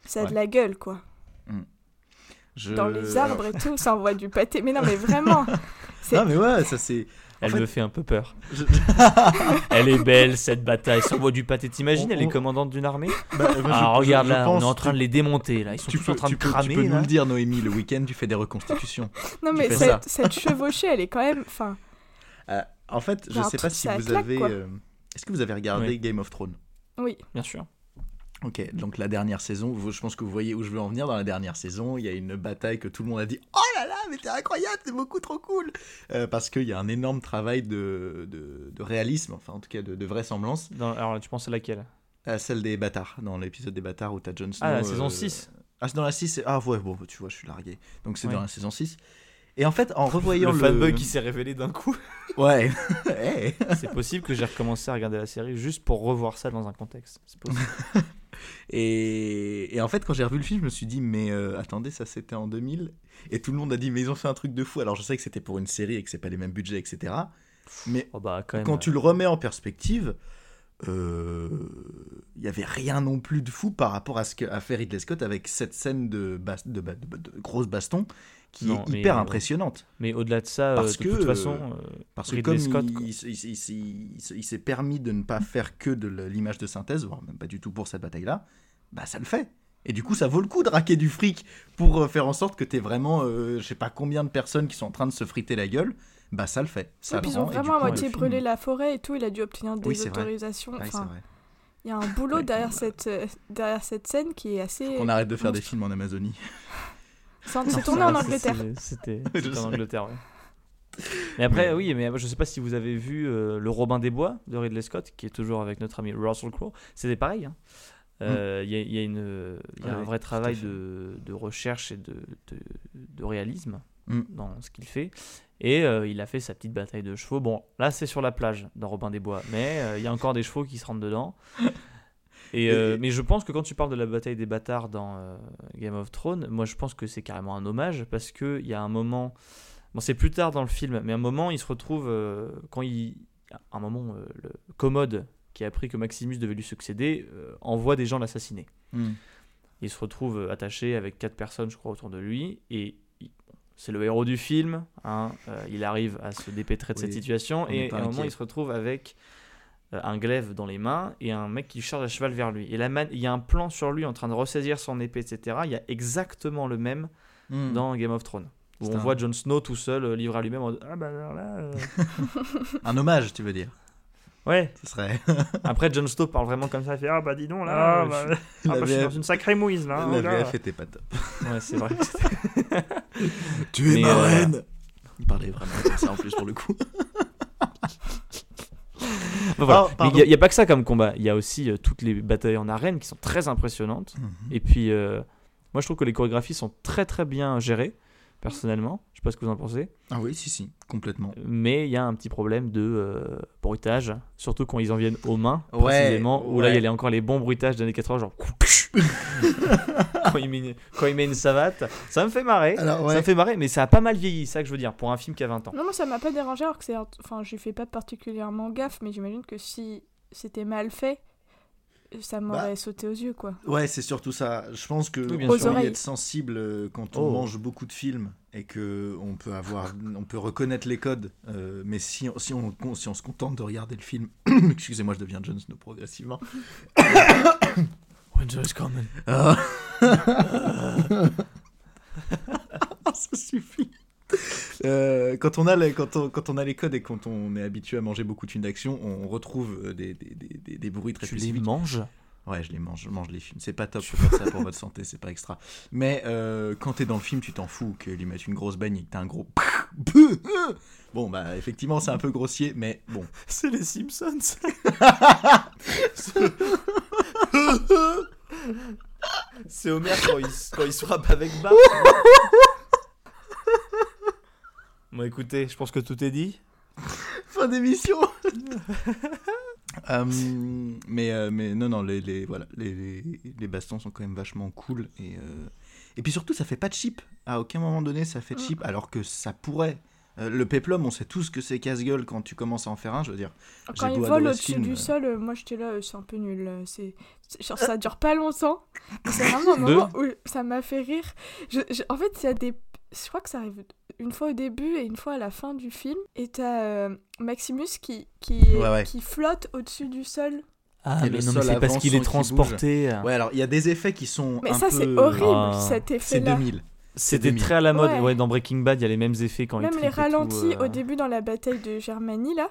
Ça a de la gueule, quoi. Je- Dans les arbres et tout, ça envoie du pâté. Mais non, mais vraiment Non mais ouais, ça c'est. En Elle fait, me fait un peu peur. je- Elle est belle cette bataille. Ça envoie du pâté. T'imagines, On- elle est commandante d'une armée Bah, Ah, je- regarde je là, on est en train tu- de les démonter là. Ils sont Tu tous peux, en train de peux- tu cramer. peux nous le dire, Noémie, le week-end, tu fais des reconstitutions. Non, mais cette, chevauchée, elle est quand même. Enfin, Euh, en fait, je a un sais pas si vous claque, avez. euh, Est-ce que vous avez regardé Oui. Game of Thrones? Oui. Bien sûr. Ok, donc la dernière saison, je pense que vous voyez où je veux en venir. Dans la dernière saison, il y a une bataille que tout le monde a dit Oh là là, mais t'es incroyable, c'est beaucoup trop cool Euh, Parce qu'il y a un énorme travail de, de, de réalisme, enfin en tout cas de, de vraisemblance. Dans- alors, tu penses à laquelle? Euh, celle des bâtards, dans l'épisode des bâtards où t'as Jon Snow. Ah, la euh, saison 6. Ah, c'est dans la 6. c'est- Ah, ouais, bon, tu vois, je suis largué. Donc, c'est Ouais. dans la saison 6. Et en fait, en revoyant le le. fanboy qui s'est révélé d'un coup. Ouais. Hey. C'est possible que j'ai recommencé à regarder la série juste pour revoir ça dans un contexte. C'est possible. Et, et en fait, quand j'ai revu le film, je me suis dit, mais euh, attendez, ça c'était en 2000. Et tout le monde a dit, mais ils ont fait un truc de fou. Alors, je sais que c'était pour une série et que c'est pas les mêmes budgets, etc. Mais Oh bah, quand quand euh, tu le remets en perspective, euh, il y avait rien non plus de fou par rapport à ce qu'a fait Ridley Scott avec cette scène de, bas- de, baston qui Non, est hyper euh, impressionnante. Mais au-delà de ça, euh, Parce de que, toute façon, euh, parce que comme Scott, il, il- il- il- il- il s'est permis de ne pas faire que de l'image de synthèse, voire même pas du tout pour cette bataille-là, bah ça le fait. Et du coup, ça vaut le coup de raquer du fric pour faire en sorte que t'aies vraiment, euh, je sais pas combien de personnes qui sont en train de se friter la gueule, bah ça le fait. Ça le puis ils ont vraiment à moitié brûlé la forêt et tout. Il a dû obtenir des Oui, vrai. autorisations. C'est enfin, vrai. il y a un boulot derrière, cette, euh, derrière cette scène qui est assez. On arrête de faire des films en Amazonie. C'est tourné en Angleterre. C'était en. Angleterre, ouais. Mais après, oui, mais je sais pas si vous avez vu euh, Le Robin des Bois de Ridley Scott, qui est toujours avec notre ami Russell Crowe. C'était pareil. hein. Euh, Il y, a- il y a, une, il y a Ouais, un vrai travail de, de recherche et de, de, de réalisme Mm. dans ce qu'il fait. Et euh, il a fait sa petite bataille de chevaux. Bon, là, c'est sur la plage dans Robin des Bois, mais euh, il y a encore des chevaux qui se rentrent dedans. Et, euh, mais je pense que quand tu parles de la bataille des bâtards dans euh, Game of Thrones, moi je pense que c'est carrément un hommage parce qu'il y a un moment, bon c'est plus tard dans le film, mais un moment il se retrouve, euh, quand il, un moment le commode qui a appris que Maximus devait lui succéder envoie des gens l'assassiner. Mm. Il se retrouve attaché avec quatre personnes je crois autour de lui et c'est le héros du film, hein, il arrive à se dépêtrer de cette situation et à un moment il se retrouve avec un glaive dans les mains et un mec qui charge à cheval vers lui. Et la il y a un plan sur lui en train de ressaisir son épée, etc. Il y a exactement le même Mm. dans Game of Thrones. Où on un- voit Jon Snow tout seul, euh, livré à lui-même. en Ah bah alors là. euh. Un hommage, tu veux dire Ouais. Ce serait. Après, Jon Snow parle vraiment comme ça. Il fait Ah bah dis donc Ah, là. bah, je, suis- la ah, bah, je suis dans une sacrée mouise là. La oh là. VF était pas top. Ouais, c'est vrai. Tu es Mais, ma euh, reine Il parlait vraiment comme ça en plus pour le coup. Voilà. Il n'y a, pas que ça comme combat. Il y a aussi euh, toutes les batailles en arène qui sont très impressionnantes. Mhm. Et puis, euh, moi, je trouve que les chorégraphies sont très très bien gérées, personnellement. Je sais pas ce que vous en pensez. Ah oui, si, si, complètement. Mais il y a un petit problème de euh, bruitage, surtout quand ils en viennent aux mains, Ouais, précisément, où là, il y a encore les bons bruitages des années 80, genre. quand, il met une, quand il met une savate. Ça me fait marrer. Alors, ouais. Ça me fait marrer, mais ça a pas mal vieilli, c'est ça que je veux dire, pour un film qui a 20 ans. Non, moi ça m'a pas dérangé alors que c'est. Enfin, j'ai fait pas particulièrement gaffe, mais j'imagine que si c'était mal fait, ça m'aurait Bah, sauté aux yeux quoi. Ouais, c'est surtout ça. Je pense que Oui, bien sûr. Aux oreilles. être sensible euh, quand on Oh. mange beaucoup de films et que on peut avoir, on peut reconnaître les codes. euh, mais si, on- si on si on se contente de regarder le film, excusez-moi, je deviens Jon Snow progressivement. Coming. Ah. Ça suffit. Euh, quand, on a les, quand, on, quand on a les codes et quand on est habitué à manger beaucoup de films d'action, on retrouve euh, des, des, des, des- des bruits très Tu les spécifiques. manges? Ouais, je les mange, je mange les films. C'est pas top de faire ça pour votre santé, c'est pas extra. Mais euh, quand t'es dans le film, tu t'en fous que lui mette une grosse que t'as un gros. Bon, bah, effectivement, c'est un peu grossier, mais bon. C'est les Simpsons. C'est Homer quand il, quand il se frappe avec Bart. bon, écoutez, je pense que tout est dit. Fin d'émission Euh, mais, euh, mais non, non, les, les, voilà, les, les, les bastons sont quand même vachement cool. Et, euh, et puis surtout, ça fait pas de cheap. À aucun moment donné, ça fait cheap, alors que ça pourrait. Euh, le péplum, on sait tous que c'est casse-gueule quand tu commences à en faire un, je veux dire. Quand il vole au-dessus du euh, sol, euh, moi j'étais là, euh, c'est un peu nul. euh, C'est, c'est- genre, ça dure pas longtemps. C'est vraiment un moment où ça m'a fait rire. Je- je- en fait, il y a des. Je crois que ça arrive une fois au début et une fois à la fin du film. Et t'as euh, Maximus qui, qui, Ouais, ouais. qui flotte au-dessus du sol. Ah, mais le non, mais c'est parce qu'il est transporté. Ouais, alors il y a des effets qui sont. Mais un ça, peu- c'est horrible, Ah. cet C'est effet-là. 2000. C'était 2000. très à la mode. Ouais. Ouais. dans Breaking Bad, il y a les mêmes effets quand il Même les et tout, ralentis euh. au début dans la bataille de Germanie, là.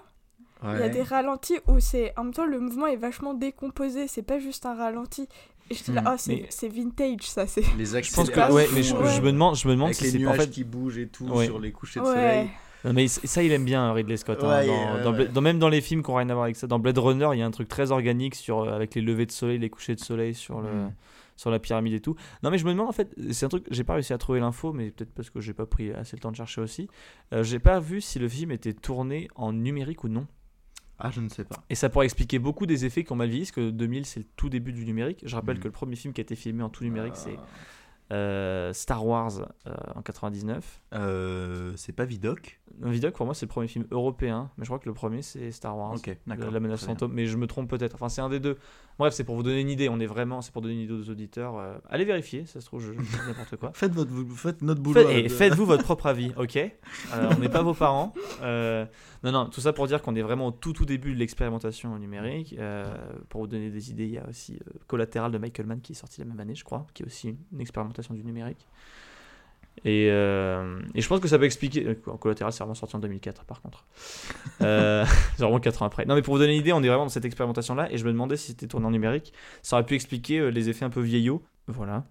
Il y a des ralentis où c'est. En même temps, le mouvement est vachement décomposé. C'est pas juste un ralenti. Et je dis là, Hmm. oh, c'est, Mais- vintage, ça. C'est... Les Je pense que ouais, mais je, ouais. je me demande, je me demande Avec si les c'est nuages en fait. qui bougent et tout Ouais. sur les couchers de Ouais. soleil. Non, mais ça, il aime bien Ridley Scott. hein, Ouais, dans, ouais, dans ouais. Bla- dans- même dans les films qui n'ont rien à voir avec ça. Dans Blade Runner, il y a un truc très organique sur, euh, avec les levées de soleil, les couchers de soleil sur, le, Mm. Sur la pyramide et tout. Non, mais je me demande en fait, c'est un truc, j'ai pas réussi à trouver l'info, mais peut-être parce que j'ai pas pris assez le temps de chercher aussi. Euh, j'ai pas vu si le film était tourné en numérique ou non. Ah, je ne sais pas. Et ça pourrait expliquer beaucoup des effets qui ont mal vieilli, parce que 2000 c'est le tout début du numérique. Je rappelle Mm. que le premier film qui a été filmé en tout numérique, Ah. c'est euh, Star Wars euh, en 99. Euh, c'est pas Vidoc. Vidoc, pour moi, c'est le premier film européen, mais je crois que le premier, c'est Star Wars. Ok, La- d'accord. La menace fantôme, mais je me trompe peut-être. Enfin, c'est un des deux. Bref, c'est pour vous donner une idée. On est vraiment, c'est pour donner une idée aux auditeurs. Euh, allez vérifier, ça se trouve, je, je dis n'importe quoi. Faites, votre, faites notre boulot. Faites- et euh, faites-vous votre propre avis, ok? On n'est pas vos parents. Non, non, tout ça pour dire qu'on est vraiment au tout, tout début de l'expérimentation numérique. Pour vous donner des idées, il y a aussi Collatéral de Michael Mann qui est sorti la même année, je crois, qui est aussi une, une expérimentation du numérique. Et, euh, et je pense que ça peut expliquer. euh, quoi, Collatéral, c'est vraiment sorti en 2004, par contre. Euh, c'est vraiment 4 ans après. Non, mais pour vous donner une idée, on est vraiment dans cette expérimentation-là. Et je me demandais si c'était tourné en numérique. Ça aurait pu expliquer euh, les effets un peu vieillots. Voilà.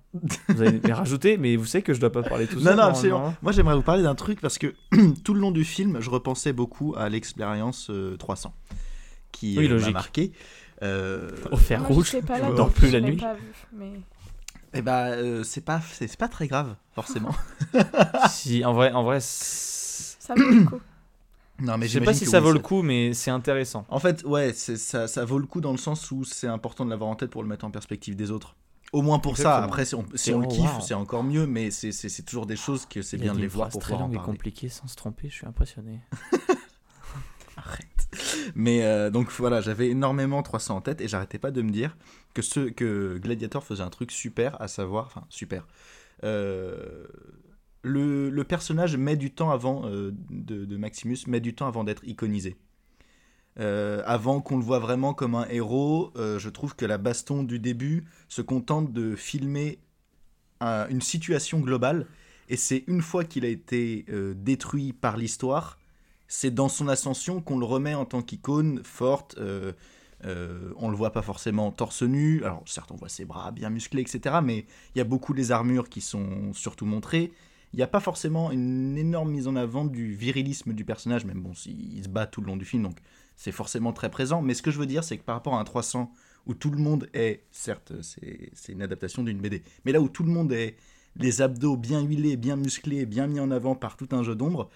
Vous allez les rajouter, mais vous savez que je dois pas parler tout Non, seul. non, normalement, absolument. hein. Moi, j'aimerais vous parler d'un truc parce que tout le long du film, je repensais beaucoup à l'expérience euh, 300 qui Oui, m'a marqué. Euh, Au fer Moi, rouge, pas là, dors plus je la l'ai nuit. pas vu, mais... Eh bah, euh, c'est pas, c'est pas très grave, forcément. si, en vrai, en vrai Ça vaut le coup. non, mais je sais pas si ça oui, vaut le coup, mais c'est intéressant. En fait, ouais, ça, ça vaut le coup dans le sens où c'est important de l'avoir en tête pour le mettre en perspective des autres. Au moins pour ça. Après, si on, si C'est- on le oh, kiffe, wow. c'est encore mieux, mais c'est- toujours des choses que c'est bien de les voir pour très pouvoir en longue et parler. compliquée sans se tromper. Je suis impressionné. Arrête. Mais euh, donc voilà, j'avais énormément 300 en tête et j'arrêtais pas de me dire que, ce, que Gladiator faisait un truc super, à savoir, enfin super. Euh, le, personnage met du temps avant, euh, de, Maximus, met du temps avant d'être iconisé. Avant qu'on le voit vraiment comme un héros, je trouve que la baston du début se contente de filmer un- une situation globale et c'est une fois qu'il a été détruit par l'histoire c'est dans son ascension qu'on le remet en tant qu'icône forte. euh, euh, on le voit pas forcément torse nu. Alors certes, on voit ses bras bien musclés, etc. Mais il y a beaucoup des armures qui sont surtout montrées. Il n'y a pas forcément une énorme mise en avant du virilisme du personnage, même bon, il se bat tout le long du film, donc c'est forcément très présent. Mais ce que je veux dire, c'est que par rapport à un 300 où tout le monde est, certes, c'est c'est une adaptation d'une BD, mais là où tout le monde est les abdos bien huilés, bien musclés, bien mis en avant par tout un jeu d'ombre,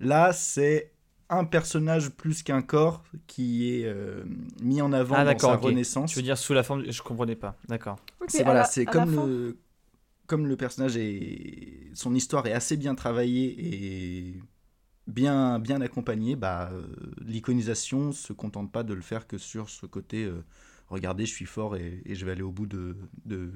là c'est un personnage plus qu'un corps qui est euh, mis en avant Ah, dans sa ok. renaissance. Tu veux dire sous la forme. Je comprenais pas. D'accord. C'est voilà, comme fin- le comme le personnage est son histoire est assez bien travaillée et bien bien accompagnée, bah euh, l'iconisation se contente pas de le faire que sur ce côté euh, regardez, je suis fort et, et je vais aller au bout de de,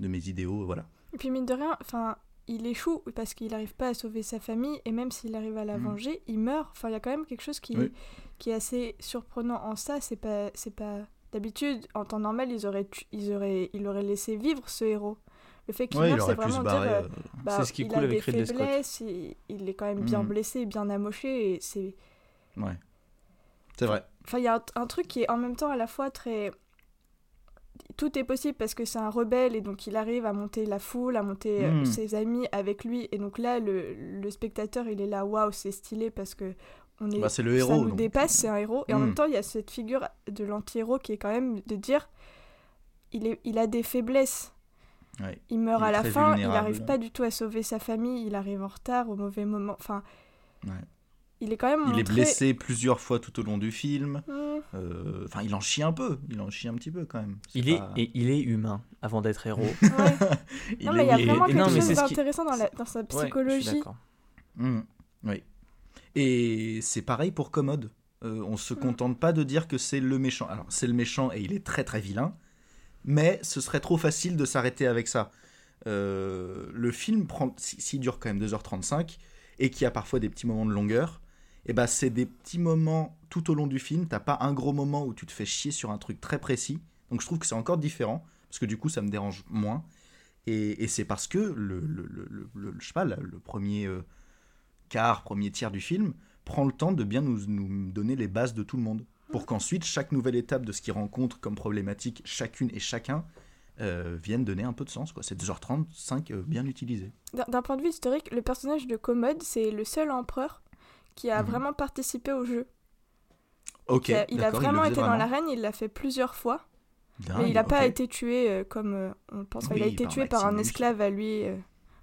de mes idéaux, voilà. Et puis mine de rien, enfin, il échoue parce qu'il n'arrive pas à sauver sa famille et même s'il arrive à la Mm. venger, il meurt. Enfin, il y a quand même quelque chose qui, Oui. qui est assez surprenant en ça. C'est pas, c'est pas. D'habitude, en temps normal, ils auraient, tu- ils auraient, il aurait laissé vivre ce héros. Le fait qu'il Ouais, meurt, c'est vraiment dire, barrer, euh, euh, bah, C'est ce qui il cool a avec des faiblesses, il, il est quand même bien Mm. blessé, bien amoché et c'est. Ouais. C'est vrai. Enfin, il y a un, un truc qui est en même temps à la fois très. Tout est possible parce que c'est un rebelle et donc il arrive à monter la foule, à monter euh, Mm. ses amis avec lui. Et donc là, le, le spectateur, il est là, waouh, c'est stylé parce que on est, Bah, c'est le ça héros, nous donc. dépasse, c'est un héros. Et en Mm. même temps, il y a cette figure de l'anti-héros qui est quand même de dire il, est, il a des faiblesses. Ouais. Il meurt Il à la fin, il n'arrive pas du tout à sauver sa famille, il arrive en retard au mauvais moment. Enfin, Ouais. il est quand même Il est blessé plusieurs fois tout au long du film. Mm. Euh, Enfin, il en chie un peu. Il en chie un petit peu quand même. C'est Il est, pas- et il est humain avant d'être héros. Il Non, est mais il y a vraiment et- non, quelque mais chose ce qui- d'intéressant dans, la- dans sa psychologie. d'accord. Mm, oui. Et c'est pareil pour Commode. Euh, on se contente pas de dire que c'est le méchant. Alors, c'est le méchant et il est très très vilain. Mais ce serait trop facile de s'arrêter avec ça. Euh, le film prend, si- s'il dure quand même 2h35 et qu'il y a parfois des petits moments de longueur, et ben c'est des petits moments tout au long du film. T'as pas un gros moment où tu te fais chier sur un truc très précis. Donc je trouve que c'est encore différent parce que du coup ça me dérange moins. Et, et c'est parce que le, le, le, le- le- je sais pas, le, le premier euh, quart, premier tiers du film prend le temps de bien nous, nous donner les bases de tout le monde. Pour qu'ensuite, chaque nouvelle étape de ce qu'il rencontre comme problématique, chacune et chacun, euh, vienne donner un peu de sens. quoi. C'est 2h35 euh, bien utilisé. D'un point de vue historique, le personnage de Commode, c'est le seul empereur qui a Mhm. vraiment participé au jeu. Ok. Il a, il a d'accord, vraiment été faisait dans vraiment. l'arène, il l'a fait plusieurs fois. Dingue, mais il n'a pas été tué euh, comme euh, on le pense. Enfin, il a Oui, été par tué par un esclave à lui, euh,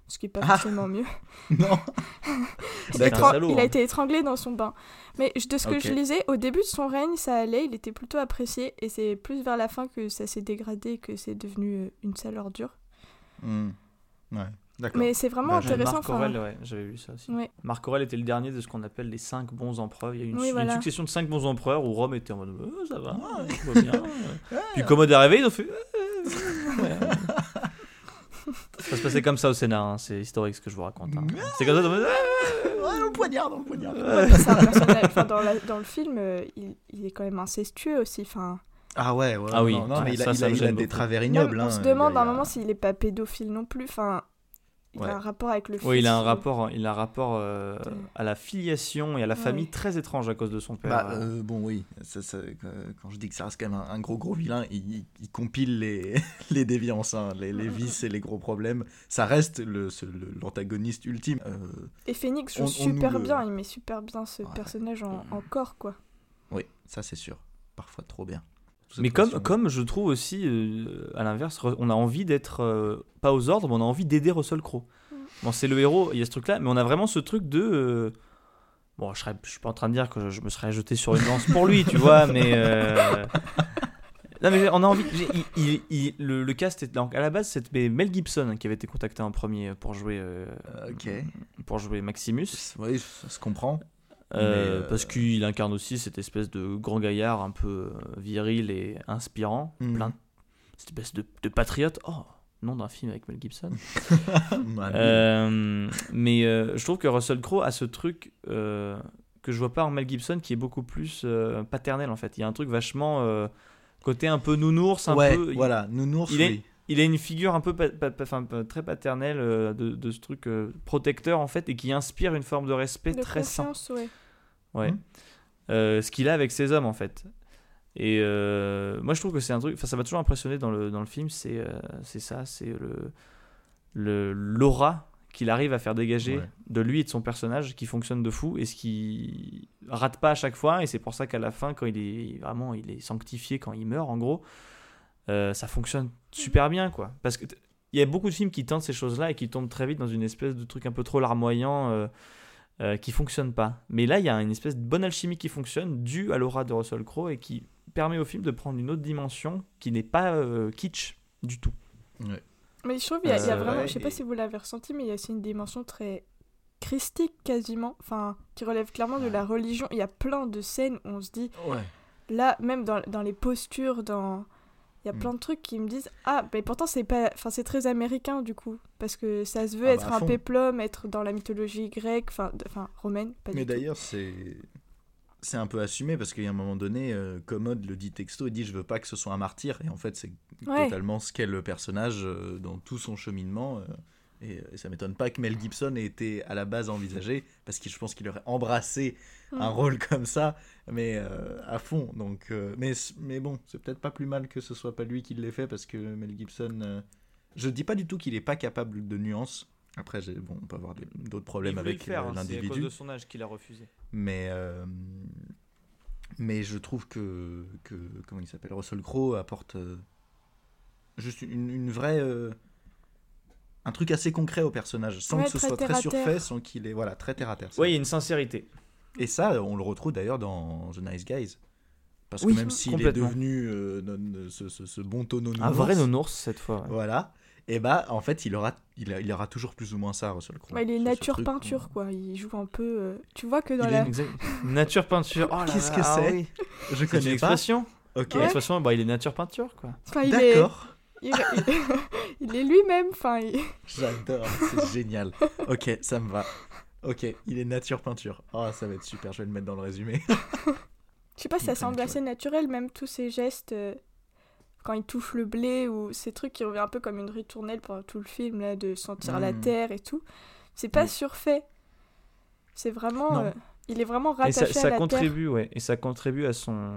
ce qui n'est pas Ah. forcément mieux. Non. Il, salaud, il a hein. été étranglé dans son bain. Mais de ce que je lisais, au début de son règne, ça allait, il était plutôt apprécié. Et c'est plus vers la fin que ça s'est dégradé, que c'est devenu une sale ordure. Hmm. Ouais. Mais c'est vraiment Bah, intéressant. Marc ouais, j'avais lu ça aussi. ouais. Marc Aurèle était le dernier de ce qu'on appelle les cinq bons empereurs. Il y a eu une, Oui, une voilà. succession de cinq bons empereurs où Rome était en mode Euh, ça va, tout va bien. Puis Commode est arrivé, ils ont fait Euh. Ça se passait comme ça au Sénat, hein, c'est historique ce que je vous raconte. hein. C'est comme ça, dans le mode, Ah Ouais, dans le poignard, dans le poignard. Dans, la- dans le film, euh, il, il est quand même incestueux aussi. Enfin, Ah ouais, ouais. Ah oui, non, non, ouais, mais il a, ça, il ça a- il des beaucoup. travers même, ignobles. on hein, se demande à un moment s'il est pas pédophile non plus. Enfin, il Ouais. a un rapport avec le fils. Oui, il a un rapport, il a un rapport euh, à la filiation et à la Ouais. famille très étrange à cause de son père. Bah, euh. euh, bon, oui. Ça, ça, quand je dis que ça reste quand même un, un gros, gros vilain, il, il- il compile les, les déviances, hein, les, les vices et les gros problèmes. Ça reste le- ce- le- l'antagoniste ultime. Euh, Et Phoenix joue on- on nous super le- bien. Il met super bien ce Ouais. personnage en, en corps, quoi. oui, ça c'est sûr. Parfois trop bien. Mais comme, comme je trouve aussi, euh, à l'inverse, on a envie d'être euh, pas aux ordres, mais on a envie d'aider Russell Crowe. Bon, c'est le héros, il y a ce truc-là, mais on a vraiment ce truc de. euh, Bon, je, serais, je suis pas en train de dire que je me serais jeté sur une lance pour lui, tu vois, mais. euh, Non, mais on a envie. j'ai- il- il- il- le, le cast, est, donc, à la base, c'était Mel Gibson qui avait été contacté en premier pour jouer, euh, Ok. pour jouer Maximus. Oui, ça se comprend. Euh, euh, Parce qu'il incarne aussi cette espèce de grand gaillard un peu euh, viril et inspirant, Mhm. plein cette espèce de, de patriote. Oh, nom d'un film avec Mel Gibson. Euh, mais euh, je trouve que Russell Crowe a ce truc euh, que je vois pas en Mel Gibson qui est beaucoup plus euh, paternel en fait. Il y a un truc vachement euh, côté un peu nounours, un ouais, peu. voilà, nounours, il est-. Il a une figure un peu pa- très paternelle euh, de, de ce truc euh, protecteur en fait et qui inspire une forme de respect De très sain. ouais. Ouais. Mhm. Euh, ce qu'il a avec ses hommes en fait. Et euh, moi je trouve que c'est un truc, enfin ça m'a toujours impressionné dans le, dans le film, c'est euh, c'est ça, c'est le le- l'aura qu'il arrive à faire dégager Ouais. de lui et de son personnage qui fonctionne de fou et ce qui rate pas à chaque fois et c'est pour ça qu'à la fin quand il est vraiment il est sanctifié quand il meurt en gros ça fonctionne super bien quoi parce que il y a beaucoup de films qui tentent ces choses là et qui tombent très vite dans une espèce de truc un peu trop larmoyant euh, qui fonctionne pas mais là il y a une espèce de bonne alchimie qui fonctionne due à l'aura de Russell Crowe et qui permet au film de prendre une autre dimension qui n'est pas euh, kitsch du tout Ouais. Mais je trouve qu'il y, a- il y a Euh, vraiment, ouais, je sais pas et- si vous l'avez ressenti, mais il y a aussi une dimension très christique quasiment, enfin, qui relève clairement de la religion. Il y a plein de scènes où on se dit, Ouais. là, même dans, dans les postures, dans... Il y a Mm. plein de trucs qui me disent ah mais pourtant c'est pas enfin c'est très américain du coup parce que ça se veut Ah bah, être à un fond. péplum être dans la mythologie grecque enfin enfin romaine pas Mais d'ailleurs, c'est c'est un peu assumé parce qu'il y a un moment donné, euh, Commode le dit texto, il dit je veux pas que ce soit un martyr et en fait c'est Ouais. totalement ce qu'est le personnage euh, dans tout son cheminement euh, et, et ça m'étonne pas que Mel Gibson ait été à la base envisagé parce que je pense qu'il aurait embrassé un rôle comme ça mais euh, à fond. Donc euh, mais mais bon c'est peut-être pas plus mal que ce soit pas lui qui l'ait fait parce que Mel Gibson euh, je dis pas du tout qu'il est pas capable de nuances. Après bon on peut avoir d'autres problèmes avec euh, hein, c'est à cause l'individu de son âge qu'il a refusé. Mais euh, mais je trouve que, que comment il s'appelle Russell Crowe apporte euh, juste une, une vraie euh, un truc assez concret au personnage sans Ouais, que ce soit très surfait sans qu'il est voilà très terre à terre ouais il y a une sincérité. Et ça on le retrouve d'ailleurs dans The Nice Guys. Parce Oui, que même s'il est devenu euh, non- ce, ce- ce bon tonneau un vrai nounours cette fois ouais. voilà. Et bah en fait il aura il, a- il aura toujours plus ou moins ça Russell Crowe. Bah, il est Ce- ce nature truc, peinture quoi. Il joue un peu euh, tu vois que dans Il la est Exact- nature peinture. Oh Qu'est-ce que ah c'est oui. je c'est une connais pas. expression. Ok. Ouais. l'expression bah il est nature peinture quoi. Enfin, il est d'accord il, est lui-même enfin il- J'adore, c'est génial. Ok, ça me va. Ok, il est nature peinture. Oh, ça va être super, je vais le mettre dans le résumé. je sais pas ça semble assez naturel même tous ces gestes euh, quand il touche le blé ou ces trucs qui reviennent un peu comme une ritournelle pendant tout le film là de sentir la Mm. terre et tout c'est pas Mm. surfait c'est vraiment euh, il est vraiment et ça, rattaché ça à la terre contribue ouais et ça contribue à son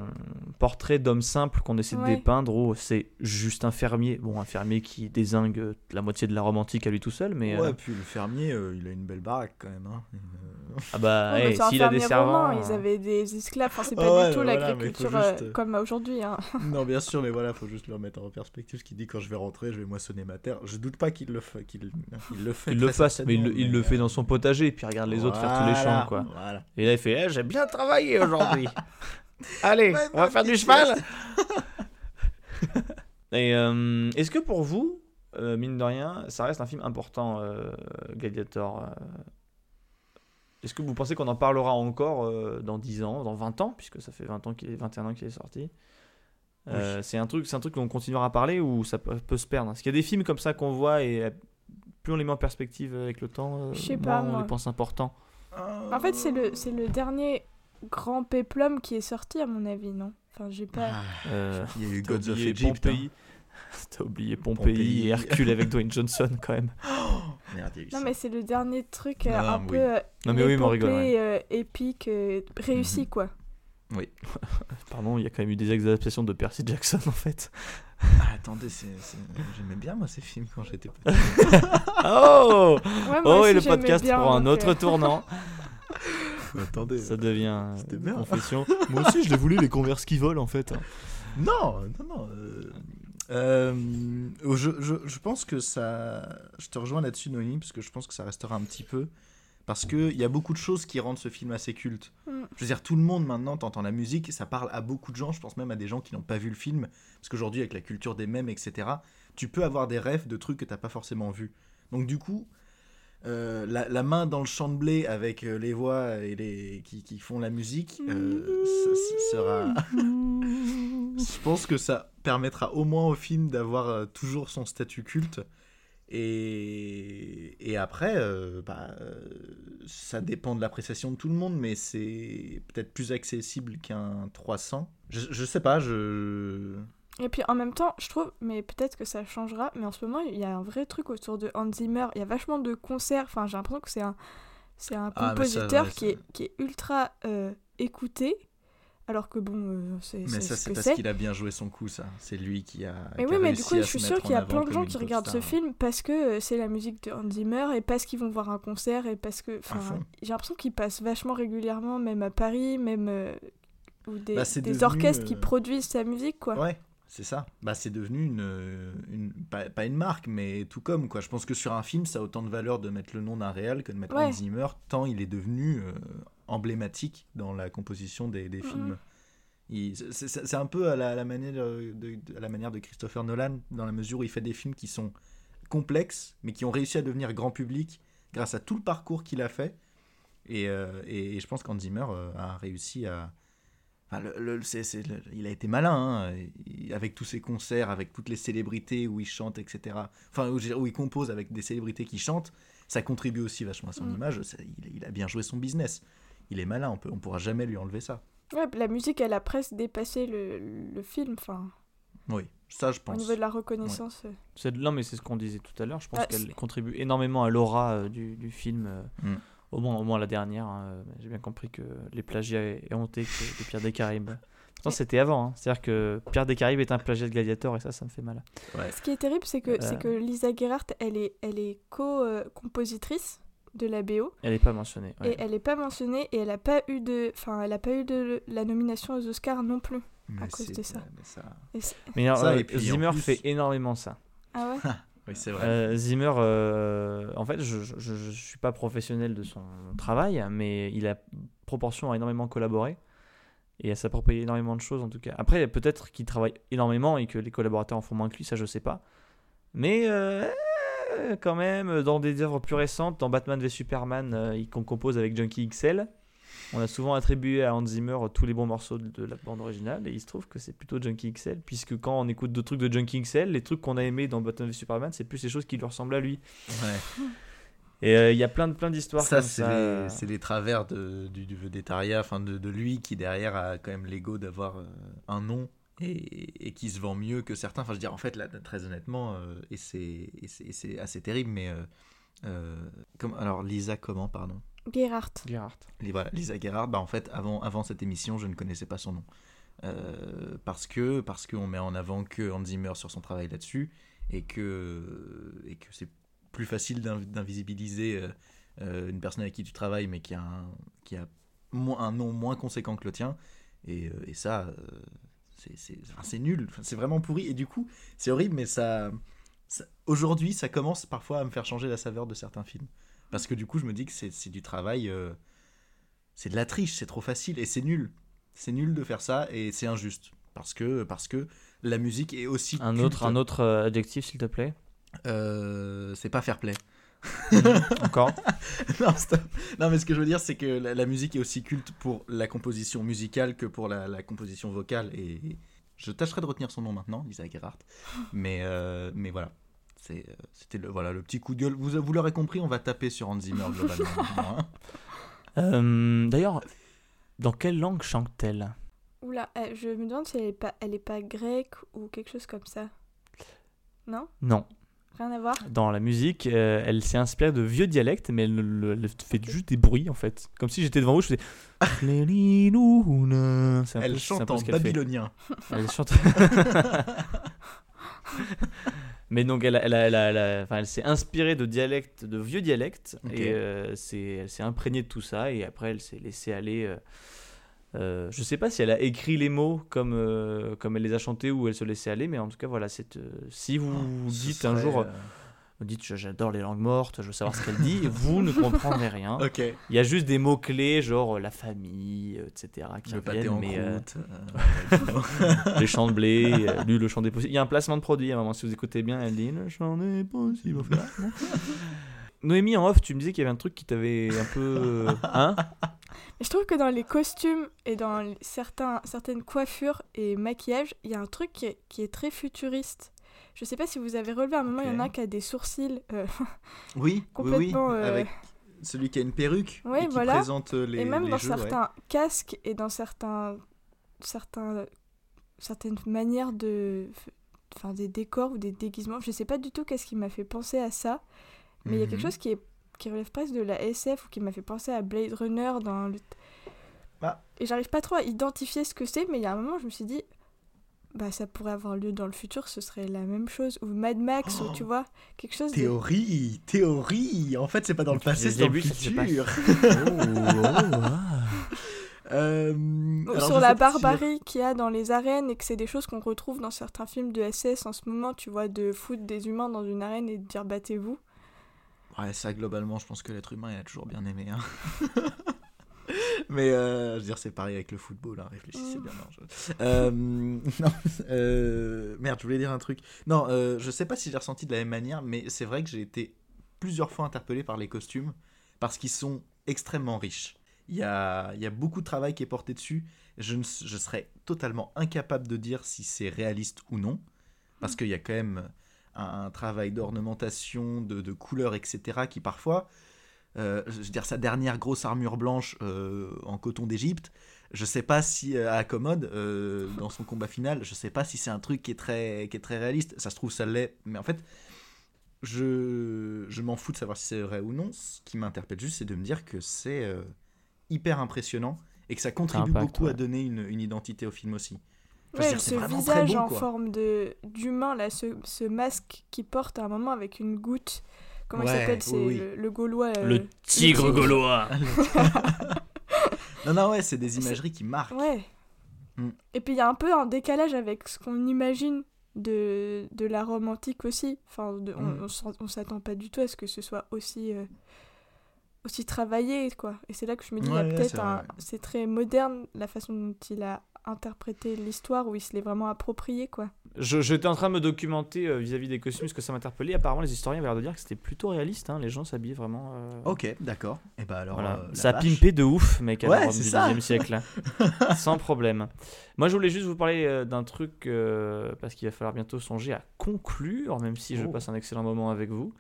portrait d'homme simple qu'on essaie de dépeindre où c'est juste un fermier bon un fermier qui désingue la moitié de la romantique à lui tout seul mais ouais, euh, puis le fermier, euh, il a une belle baraque quand même. hein. Euh, Ah bah, Ouais, un s'il a des fermier romain, servants. ils avaient des esclaves, enfin c'est pas ouais, du tout voilà, l'agriculture juste, euh, comme aujourd'hui. Hein. Non, bien sûr, mais voilà, faut juste le remettre en perspective. Ce qu'il dit quand je vais rentrer, je vais moissonner ma terre. Je doute pas qu'il le, fa- qu'il, il le fait. Il le fasse, mais il, le- certainement, il le fait dans son potager, puis il regarde les autres faire tous les champs, quoi. Voilà. Et là, il fait Eh, J'ai bien travaillé aujourd'hui. Allez, on va faire du cheval. Et euh, est-ce que pour vous, euh, mine de rien, ça reste un film important, euh, Gladiator Est-ce que vous pensez qu'on en parlera encore euh, dans 10 ans, dans 20 ans, puisque ça fait 20 ans qu'il est, 21 ans qu'il est sorti Euh, C'est un truc, c'est un truc qu'on continuera à parler ou ça peut, peut se perdre? Parce qu'il y a des films comme ça qu'on voit et plus on les met en perspective avec le temps, euh, Je sais moins pas, on moi. les pense importants. En fait, c'est le, c'est le dernier grand péplum qui est sorti, à mon avis, non? Enfin, j'ai pas. Euh, Il y a eu Gods of Egypt. Pompéi. T'as oublié Pompéi, Pompéi. et Hercule avec Dwayne Johnson quand même. hein. Merde, il y a eu Non, ça. mais c'est le dernier truc euh, Non, un oui. peu. Non, mais oui, mais on rigole, épopée, euh, épique, euh, réussi, Mhm. Quoi. Pardon, il y a quand même eu des adaptations de Percy Jackson en fait. Ah, attendez, c'est, c'est- j'aimais bien moi ces films quand j'étais petit. Oh Ouais, Oh, aussi, et le podcast bien, prend un autre euh, tournant. attendez. Ça devient C'était bien. confession. Moi aussi, je l'ai voulu, les converses qui volent en fait. Non, non, non. euh, euh, je, je, je pense que ça. Je te rejoins là-dessus, Noémie, parce que je pense que ça restera un petit peu. Parce qu'il y a beaucoup de choses qui rendent ce film assez culte. Mm. Je veux dire, tout le monde maintenant, t'entends la musique, ça parle à beaucoup de gens, je pense même à des gens qui n'ont pas vu le film. Parce qu'aujourd'hui, avec la culture des mèmes, etc., tu peux avoir des rêves de trucs que t'as pas forcément vus. Donc, du coup, euh, la, la main dans le champ de blé avec euh, les voix et les, qui, qui font la musique, euh, ça, ça sera. Je pense que ça permettra au moins au film d'avoir toujours son statut culte. Et, et après, euh, bah, euh, ça dépend de l'appréciation de tout le monde, mais c'est peut-être plus accessible qu'un 300. Je, je sais pas, je. Et puis en même temps, je trouve, mais peut-être que ça changera, mais en ce moment, il y a un vrai truc autour de Hans Zimmer. Il y a vachement de concerts. Enfin, j'ai l'impression que c'est un, c'est un Ah, ça, compositeur qui, est, qui est ultra euh, écouté. Alors que bon, euh, c'est Mais ça, ce c'est que parce qu'il a bien joué son coup, ça. C'est lui qui a. Mais qui oui, a mais du coup, je suis sûre qu'il y a plein de gens qui regardent ce film parce que euh, c'est la musique de Hans Zimmer et parce qu'ils vont voir un concert et parce que. Enfin, j'ai l'impression qu'il passe vachement régulièrement, même à Paris, même. euh, ou des, Bah, c'est des devenu, orchestres qui produisent sa musique, quoi. Ouais, c'est ça. Bah, c'est devenu une, une pas, pas une marque, mais tout comme quoi. Je pense que sur un film, ça a autant de valeur de mettre le nom d'un réel que de mettre Ouais. Hans Zimmer, tant il est devenu emblématique dans la composition des, des films. Il- c'est- un peu à la, à la manière de, de- à la manière de Christopher Nolan, dans la mesure où il fait des films qui sont complexes, mais qui ont réussi à devenir grand public grâce à tout le parcours qu'il a fait. Et, euh, et, et je pense qu'Hans Zimmer euh, a réussi à, Enfin, le- il a été malin, hein, il- avec tous ses concerts, avec toutes les célébrités où il chante, etc. Enfin, où, il compose avec des célébrités qui chantent, ça contribue aussi vachement à son Mm. image. ça- il, il a bien joué son business. Il est malin, on peut, on pourra jamais lui enlever ça. Ouais, la musique, elle a presque dépassé le, le film, enfin, Oui, ça je au pense. niveau de la reconnaissance. euh. C'est de- Non, mais c'est ce qu'on disait tout à l'heure. Je pense Ah, qu'elle contribue énormément à l'aura euh, du, du film. euh, Mm. au, moins, au moins la dernière. hein. J'ai bien compris que les plagiats éhontés que- de Pierre des Caraïbes. Pourtant, c'était avant. hein. C'est-à-dire que Pierre des Caraïbes est un plagiat de Gladiator et ça, ça me fait mal. Ouais. Ce qui est terrible, c'est que, Euh. c'est que Lisa Gerhardt, elle est, elle est co-compositrice de la BO. Elle n'est pas mentionnée. ouais. Et elle n'est pas mentionnée et elle n'a pas eu de, enfin, elle a pas eu de la nomination aux Oscars non plus Mais à cause de ça. mais ça- Et c'est- Mais alors, Ça, euh, et puis, en Zimmer plus- fait énormément ça. Ah ouais? Oui, c'est vrai. Euh, Zimmer, euh, en fait, je, je, je- suis pas professionnel de son travail, mais il a proportion à énormément collaborer et à s'approprier énormément de choses en tout cas. Après, peut-être qu'il travaille énormément et que les collaborateurs en font moins que lui, ça je sais pas. Mais euh, quand même, dans des œuvres plus récentes, dans Batman v Superman, euh, qu'on compose avec Junkie XL, on a souvent attribué à Hans Zimmer tous les bons morceaux de la bande originale et il se trouve que c'est plutôt Junkie XL puisque quand on écoute d'autres trucs de Junkie XL, les trucs qu'on a aimés dans Batman v Superman, c'est plus les choses qui lui ressemblent à lui. Ouais. Et euh, il y a plein de plein d'histoires Ça, comme c'est ça. les, euh, c'est les travers de, du, du enfin de, de lui qui derrière a quand même l'ego d'avoir euh, un nom et, et qui se vend mieux que certains. Enfin, je veux dire, en fait, là, très honnêtement, euh, et c'est assez terrible, mais. euh, euh, comme, alors, Lisa, comment, pardon? Gerhardt. Gerhardt. Voilà, Lisa Gerhardt, bah, en fait, avant, avant cette émission, je ne connaissais pas son nom. Euh, parce que parce qu'on met en avant que Hans Zimmer sur son travail là-dessus et que, et que c'est plus facile d'in- d'invisibiliser euh, euh, une personne avec qui tu travailles, mais qui a un, qui a moins, un nom moins conséquent que le tien. Et, et ça, euh, c'est- nul. C'est vraiment pourri. Et du coup, c'est horrible, mais ça, ça- aujourd'hui, ça commence parfois à me faire changer la saveur de certains films. Parce que du coup, je me dis que c'est du travail. euh, c'est de la triche, c'est trop facile et c'est nul. C'est nul de faire ça et c'est injuste. Parce que, parce que la musique est aussi. Un culte. autre, un autre euh, adjectif, s'il te plaît? Euh, c'est pas fair play. Encore non, stop. Non, mais ce que je veux dire, c'est que la, la musique est aussi culte pour la composition musicale que pour la, la composition vocale. Et je tâcherai de retenir son nom maintenant, Lisa Gerhardt. Mais, euh, mais voilà. Euh, C'était le, voilà, le petit coup de gueule. Vous, vous l'aurez compris, on va taper sur Hans Zimmer globalement. hein. Euh, D'ailleurs, dans quelle langue chante-t-elle? Oula, je me demande si elle est pas, elle est pas grecque ou quelque chose comme ça. Non? Non. Rien à voir Dans la musique, euh, elle s'est inspirée de vieux dialectes, mais elle, elle- elle fait juste des bruits en fait. Comme si j'étais devant vous, je faisais. Lélilouna. C'est un Elle chante peu en ce qu'elle fait. babylonien. Elle chante. Mais donc elle, a- elle, a- elle, a- elle a- enfin, elle s'est inspirée de dialectes, de vieux dialectes, Ok. et euh, c'est- elle s'est imprégnée de tout ça, et après elle s'est laissée aller. euh, euh, je sais pas si elle a écrit les mots comme, euh, comme elle les a chantés ou elle se laissait aller, mais en tout cas voilà, c'est, euh, si vous Oh, Ce dites un jour, vous dites j'adore les langues mortes, je veux savoir ce qu'elle dit, vous ne comprendrez rien. Il y a juste des mots clés genre la famille, etc. qui Le pâté reviennent, en mais, croûte. les champs de blé, lui le chant des possibles. Il y a un placement de produit à un moment, si vous écoutez bien, elle dit le chant des possibles. Noémie, en off, tu me disais qu'il y avait un truc qui t'avait un peu. Hein? Je trouve que dans les costumes et dans certains, certaines coiffures et maquillages, il y a un truc qui est, qui est très futuriste. Je sais pas si vous avez relevé à un moment, il y en a qui a des sourcils. euh, Oui, oui, oui. Complètement, euh, Avec celui qui a une perruque et qui voilà. présente euh, les et même les dans jeux, ouais. certains casques et dans certains, certains, certaines manières de. Enfin, des décors ou des déguisements. Je sais pas du tout qu'est-ce qui m'a fait penser à ça. Mais il y a quelque Mhm. chose qui, est, qui relève presque de la SF ou qui m'a fait penser à Blade Runner dans le. Ah. Et j'arrive pas trop à identifier ce que c'est, mais il y a un moment, je me suis dit. Bah, ça pourrait avoir lieu dans le futur, ce serait la même chose. Ou Mad Max, ou tu vois, quelque chose de. Théorie, théorie. En fait, c'est pas dans le passé, c'est dans le début, ça se passe. futur. Euh, sur la barbarie qu'il y a dans les arènes et que c'est des choses qu'on retrouve dans certains films de SS en ce moment, tu vois, de foutre des humains dans une arène et de dire battez-vous. Ouais, ça, globalement, je pense que l'être humain, il a toujours bien aimé. hein. Mais euh, je veux dire, c'est pareil avec le football, hein, réfléchissez bien. non, je- Euh, non, euh, merde, je voulais dire un truc. Non, euh, je sais pas si j'ai ressenti de la même manière, mais c'est vrai que j'ai été plusieurs fois interpellé par les costumes parce qu'ils sont extrêmement riches. Il y a, il y a beaucoup de travail qui est porté dessus. Je, ne, je serais totalement incapable de dire si c'est réaliste ou non, parce qu'il y a quand même un, travail d'ornementation, de, de couleurs, etc., qui parfois, euh, je veux dire, sa dernière grosse armure blanche euh, en coton d'Égypte, je sais pas si à Commode, euh, dans son combat final, je sais pas si c'est un truc qui est très, qui est très réaliste. Ça se trouve, ça l'est, mais en fait, je, je m'en fous de savoir si c'est vrai ou non. Ce qui m'interpelle juste, c'est de me dire que c'est hyper impressionnant et que ça contribue impact, beaucoup à donner une, une identité au film aussi. Enfin, Ouais, ce visage beau, en quoi. forme de d'humain, là, ce, ce masque qu'il porte à un moment avec une goutte. Comment il Ouais, s'appelle oui, C'est oui. le, le gaulois. euh, Le tigre gaulois. Non, non, ouais, c'est des imageries qui marquent. Ouais. Mm. Et puis il y a un peu un décalage avec ce qu'on imagine de, de la Rome antique aussi. Enfin, de- on, Mm. on on s'attend pas du tout à ce que ce soit aussi, euh, aussi travaillé, quoi. Et c'est là que je me dis, il y a Ouais, peut-être. C'est très moderne la façon dont il a interprété l'histoire, où il se l'est vraiment approprié, quoi. Je- J'étais en train de me documenter euh, vis-à-vis des costumes, ce que ça m'interpellait. Apparemment, les historiens avaient l'air de dire que c'était plutôt réaliste. hein, Les gens s'habillaient vraiment. euh, Ok, d'accord. Et bah alors, Voilà. euh, ça a pimpé de ouf, mec, à Ouais, du ça. 10 siècle. hein. Sans problème. Moi, je voulais juste vous parler euh, d'un truc, euh, parce qu'il va falloir bientôt songer à conclure, même si je Oh. passe un excellent moment avec vous.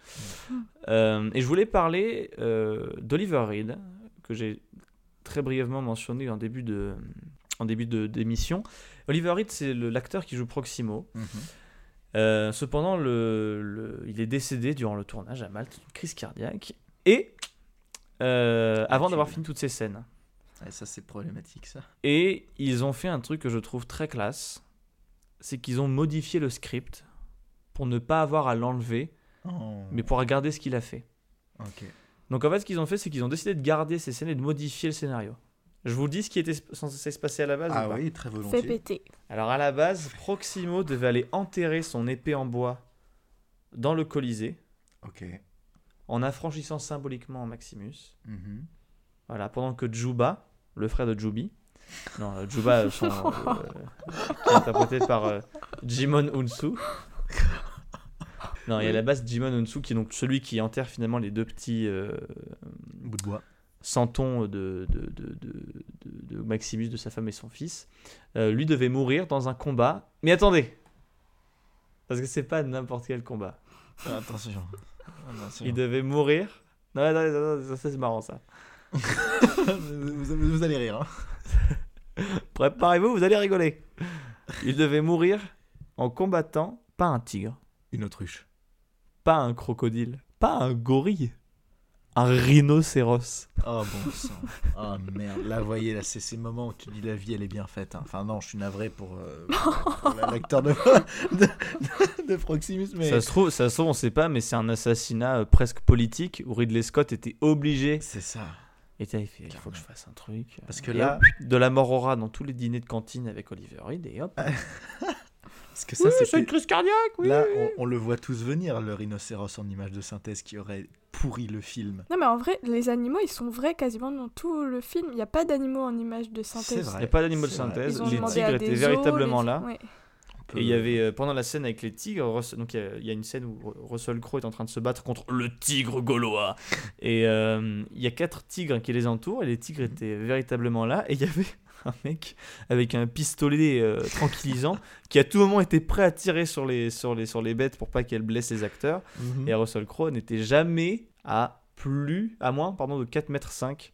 Euh, et je voulais parler euh, d'Oliver Reed, que j'ai très brièvement mentionné en début de en début de- d'émission. Oliver Reed, c'est l'acteur qui joue Proximo. Mhm. Euh, cependant, le, le- il est décédé durant le tournage à Malte, une crise cardiaque. Et euh, avant d'avoir fini toutes ces scènes. Ouais, ça, c'est problématique, ça. Et ils ont fait un truc que je trouve très classe. C'est qu'ils ont modifié le script pour ne pas avoir à l'enlever, Oh. mais pour garder ce qu'il a fait. Donc en fait, ce qu'ils ont fait, c'est qu'ils ont décidé de garder ces scènes et de modifier le scénario. Je vous dis ce qui était censé se passer à la base. Ah ou pas oui, très volontiers. péter. Alors à la base, Proximo devait aller enterrer son épée en bois dans le Colisée Ok. en affranchissant symboliquement Maximus. Mhm. Voilà, pendant que Juba, le frère de Jubi, non, euh, Juba, euh, son, euh, qui est interprété par euh, Jimon Unsu. Non, il y a à la base Jimon Unsu qui est donc celui qui enterre finalement les deux petits euh, Bout de bois. Santons de, de, de, Maximus, de sa femme et son fils. Euh, lui devait mourir dans un combat. Mais attendez Parce que c'est pas n'importe quel combat. Ah, Attention. Attention. Il devait mourir. Non, non, non, non, ça c'est marrant ça. vous, vous allez rire. hein. Préparez-vous, vous allez rigoler. Il devait mourir en combattant pas un tigre, Une autruche. pas un crocodile, pas un gorille, un rhinocéros. Oh bon sang. Oh merde. Là, vous voyez, là, c'est ces moments où tu dis la vie, elle est bien faite. hein. Enfin, non, je suis navré pour, euh, pour la- l'acteur de, de, de Proximus, mais. Ça se trouve, ça se trouve, on sait pas, mais c'est un assassinat euh, presque politique où Ridley Scott était obligé. C'est ça. Et il fait, il faut que je fasse un truc. Parce que Et là- hop, de la mort au rat dans tous les dîners de cantine avec Oliver Reed et hop. Parce que ça, Oui, c'est une crise cardiaque, oui. Là, on, on le voit tous venir, le rhinocéros en image de synthèse qui aurait pourri le film. Non, mais en vrai, les animaux, ils sont vrais quasiment dans tout le film. Il n'y a pas d'animaux en image de C'est synthèse. Il n'y a pas d'animaux de synthèse. Les tigres étaient véritablement les- là. ouais. Et il y avait euh, pendant la scène avec les tigres, donc il y a- il y, a une scène où Russell Crowe est en train de se battre contre le tigre gaulois. Et euh, il y a quatre tigres qui les entourent et les tigres étaient véritablement là. Et il y avait un mec avec un pistolet euh, tranquillisant qui à tout moment était prêt à tirer sur les, sur les, sur les bêtes pour pas qu'elles blessent les acteurs. Mhm. Et Russell Crowe n'était jamais à plus, à moins pardon, de 4 mètres 5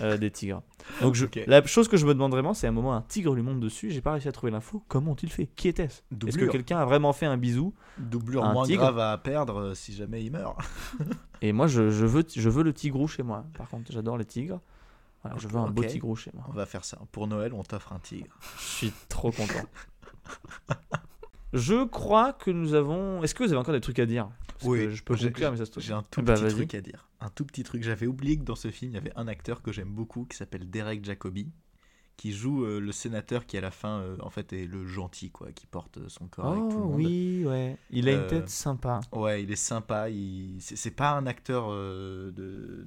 euh, des tigres. Donc je, la chose que je me demande vraiment, c'est à un moment un tigre lui monte dessus, j'ai pas réussi à trouver l'info. Comment ont-ils fait? Qui était-ce? Est-ce que quelqu'un a vraiment fait un bisou? Doublure Un moins tigre? grave à perdre euh, si jamais il meurt. Et moi, je, je veux, je veux le tigrou chez moi. Par contre, j'adore les tigres. Voilà, je veux un beau Ok. tigrou chez moi. On va faire ça. Pour Noël, on t'offre un tigre. Je suis trop content. je crois que nous avons. Est-ce que vous avez encore des trucs à dire? Parce que je peux j'ai- conclure, mais ça se trouve. J'ai un tout Bah, petit vas-y. truc à dire. Un tout petit truc. J'avais oublié que dans ce film, il y avait un acteur que j'aime beaucoup qui s'appelle Derek Jacobi, qui joue euh, le sénateur qui à la fin, euh, en fait, est le gentil, quoi, qui porte euh, son corps avec tout le Oh monde. oui, ouais. Il a une Euh, tête sympa. Ouais, il est sympa. Il... C'est pas un acteur de,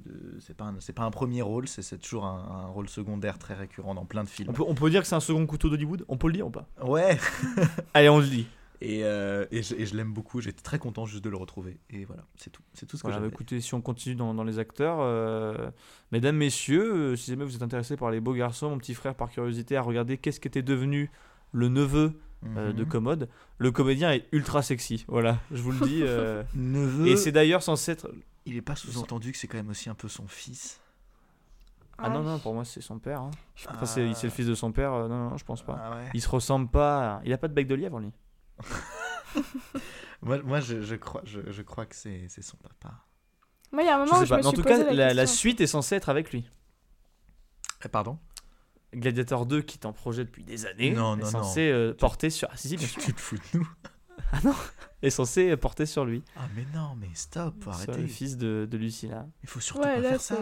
de- c'est pas un... c'est pas un premier rôle. C'est c'est toujours un, un rôle secondaire très récurrent dans plein de films. On peut, on peut dire que c'est un second couteau d'Hollywood On peut le dire ou pas? Ouais. Allez, on le dit. Et, euh, et je, je l'aime beaucoup. J'étais très content juste de le retrouver. Et voilà, c'est tout. C'est tout ce que Voilà, bah, j'avais. écoutez, si on continue dans, dans les acteurs, euh, mesdames, messieurs, euh, si jamais vous êtes intéressés par les beaux garçons, mon petit frère, par curiosité, à regarder qu'est-ce qu'était devenu le neveu euh, de Mhm. Commode, le comédien est ultra sexy. Voilà, je vous le dis. euh, Neveu. Et c'est d'ailleurs censé être. Il est pas sous-entendu que c'est quand même aussi un peu son fils. Ah non, non, pour moi, c'est son père. hein. Enfin, c'est c'est le fils de son père. euh, non, non, je pense pas. Ah ouais. Il se ressemble pas. Il a pas de bec de lièvre, lui. Moi, moi je, je crois, je, je crois que c'est c'est son papa. Moi, il y a un Je moment où sais je pas. me Mais en suis tout posé cas, la, la, la question. suite est censée être avec lui. Eh, pardon? Gladiator 2, qui est en projet depuis des années, Non, est non, censé euh, porter sur. Ah, si, si, bien sûr. Tu te fous de nous Ah non Est censé euh, porter sur lui. Ah mais non, mais stop, faut Sur le fils de, de Lucilla. Il faut surtout Ouais, pas là, faire ça.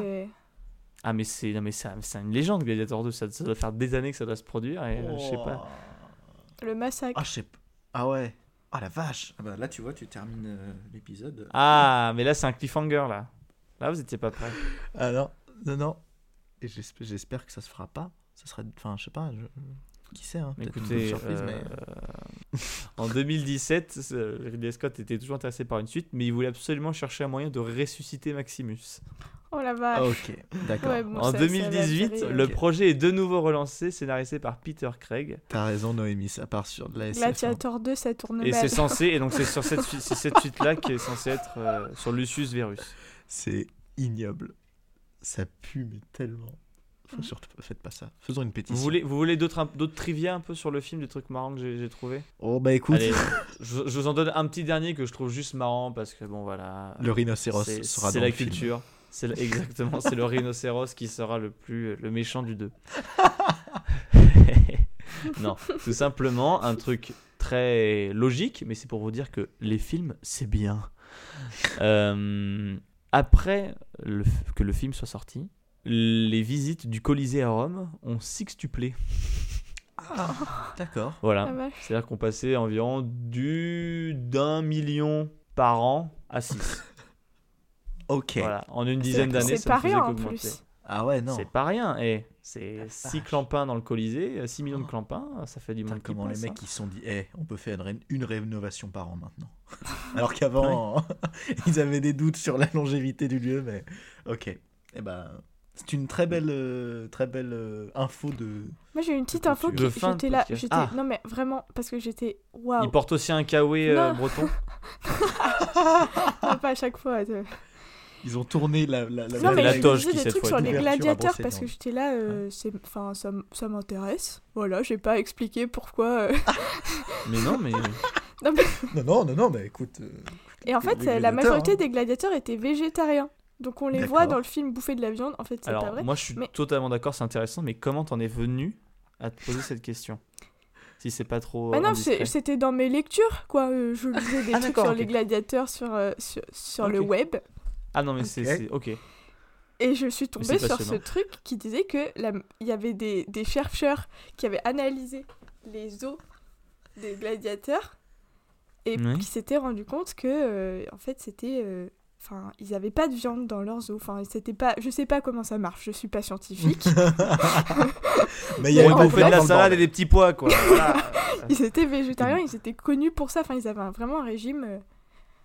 Ah, mais c'est non, mais c'est un- c'est une légende, Gladiator 2. Ça, ça doit faire des années que ça doit se produire et euh, je sais pas. Le massacre. Ah, je sais pas. Ah ouais. Ah la vache. Ah bah, là, tu vois, tu termines euh, l'épisode. Ah, mais là, c'est un cliffhanger, là. Là, vous étiez pas prêt. Ah non, non, non. Et j'espère, que ça se fera pas. Ça serait, enfin, je sais pas. je- Qui sait, hein. une Écoutez, surprise, euh, mais. en 2017, euh, Ridley Scott était toujours intéressé par une suite, mais il voulait absolument chercher un moyen de ressusciter Maximus. Oh la vache. Ah, ok, d'accord. Ouais, bon, en ça- ça va 2018, atterrir. le projet est de nouveau relancé, scénarisé par Peter Craig. T'as raison, Noémie, ça part sur de la SF. Gladiator 2, ça tourne Et c'est censé, et donc c'est sur cette, suite-là qui est censée être euh, sur Lucius Verus. C'est ignoble. Ça pue, mais tellement. Faut surtout faites pas ça. Faisons une pétition. Vous voulez, vous voulez d'autres, d'autres trivia un peu sur le film, des trucs marrants que j'ai, trouvé? Oh bah écoute, Allez, je, je vous en donne un petit dernier que je trouve juste marrant parce que bon voilà. le rhinocéros sera dans la le film. C'est le- exactement, c'est le rhinocéros qui sera le plus le méchant du deux. non, tout simplement un truc très logique, mais c'est pour vous dire que les films c'est bien. Euh, après le que le film soit sorti, les visites du Colisée à Rome ont sextuplé. D'accord. Voilà. Ah. C'est-à-dire qu'on passait environ du d'un million par an à 6. Ok. Voilà. En une dizaine d'années, c'est ça pas ne faisait rien, en qu'augmenter. plus. Ah ouais, non. C'est pas rien. Et c'est 6 vache. clampins dans le Colisée, 6 millions de clampins, ça fait du Putain, monde qui comment les mecs hein. ils se sont dit, eh, on peut faire une, ré- une rénovation par an maintenant. Alors qu'avant, ils avaient des doutes sur la longévité du lieu, mais ok. Eh ben, c'est une très belle, euh, très belle euh, info de. Moi j'ai une petite De info qui j'étais là, j'étais Ah. non mais vraiment parce que j'étais waouh. Il porte aussi un kawaii euh, breton. Non, pas à chaque fois. Ils ont tourné la. la, la Non mais la je toge qui, des cette trucs fois, sur les à gladiateurs parce que j'étais là, euh, enfin ça, ça m'intéresse. Voilà, j'ai pas expliqué pourquoi. euh. Mais non, mais Non, mais- Non, non, non, non, mais écoute. euh, Et en fait, la majorité hein. des gladiateurs étaient végétariens. Donc on les voit dans le film bouffer de la viande. En fait, c'est pas alors vrai. moi je suis Mais- totalement d'accord, c'est intéressant, mais comment t'en es venu à te poser cette question? Si c'est pas trop. Bah non, c'était dans mes lectures, quoi. Je lisais des Ah, trucs d'accord, sur les gladiateurs sur, sur, le web. Ah non, mais c'est. Ok. c'est- Ok. Et je suis tombée sur ce truc qui disait que la- il y avait des, des chercheurs qui avaient analysé les os des gladiateurs et Oui. qui s'étaient rendu compte que euh, en fait c'était euh, enfin ils avaient pas de viande dans leurs os enfin c'était pas je sais pas comment ça marche je suis pas scientifique Mais il y a Mais une en On bonne fait de la salade et des petits pois, quoi. voilà. ils étaient végétariens ils étaient connus pour ça enfin ils avaient un- vraiment un régime euh,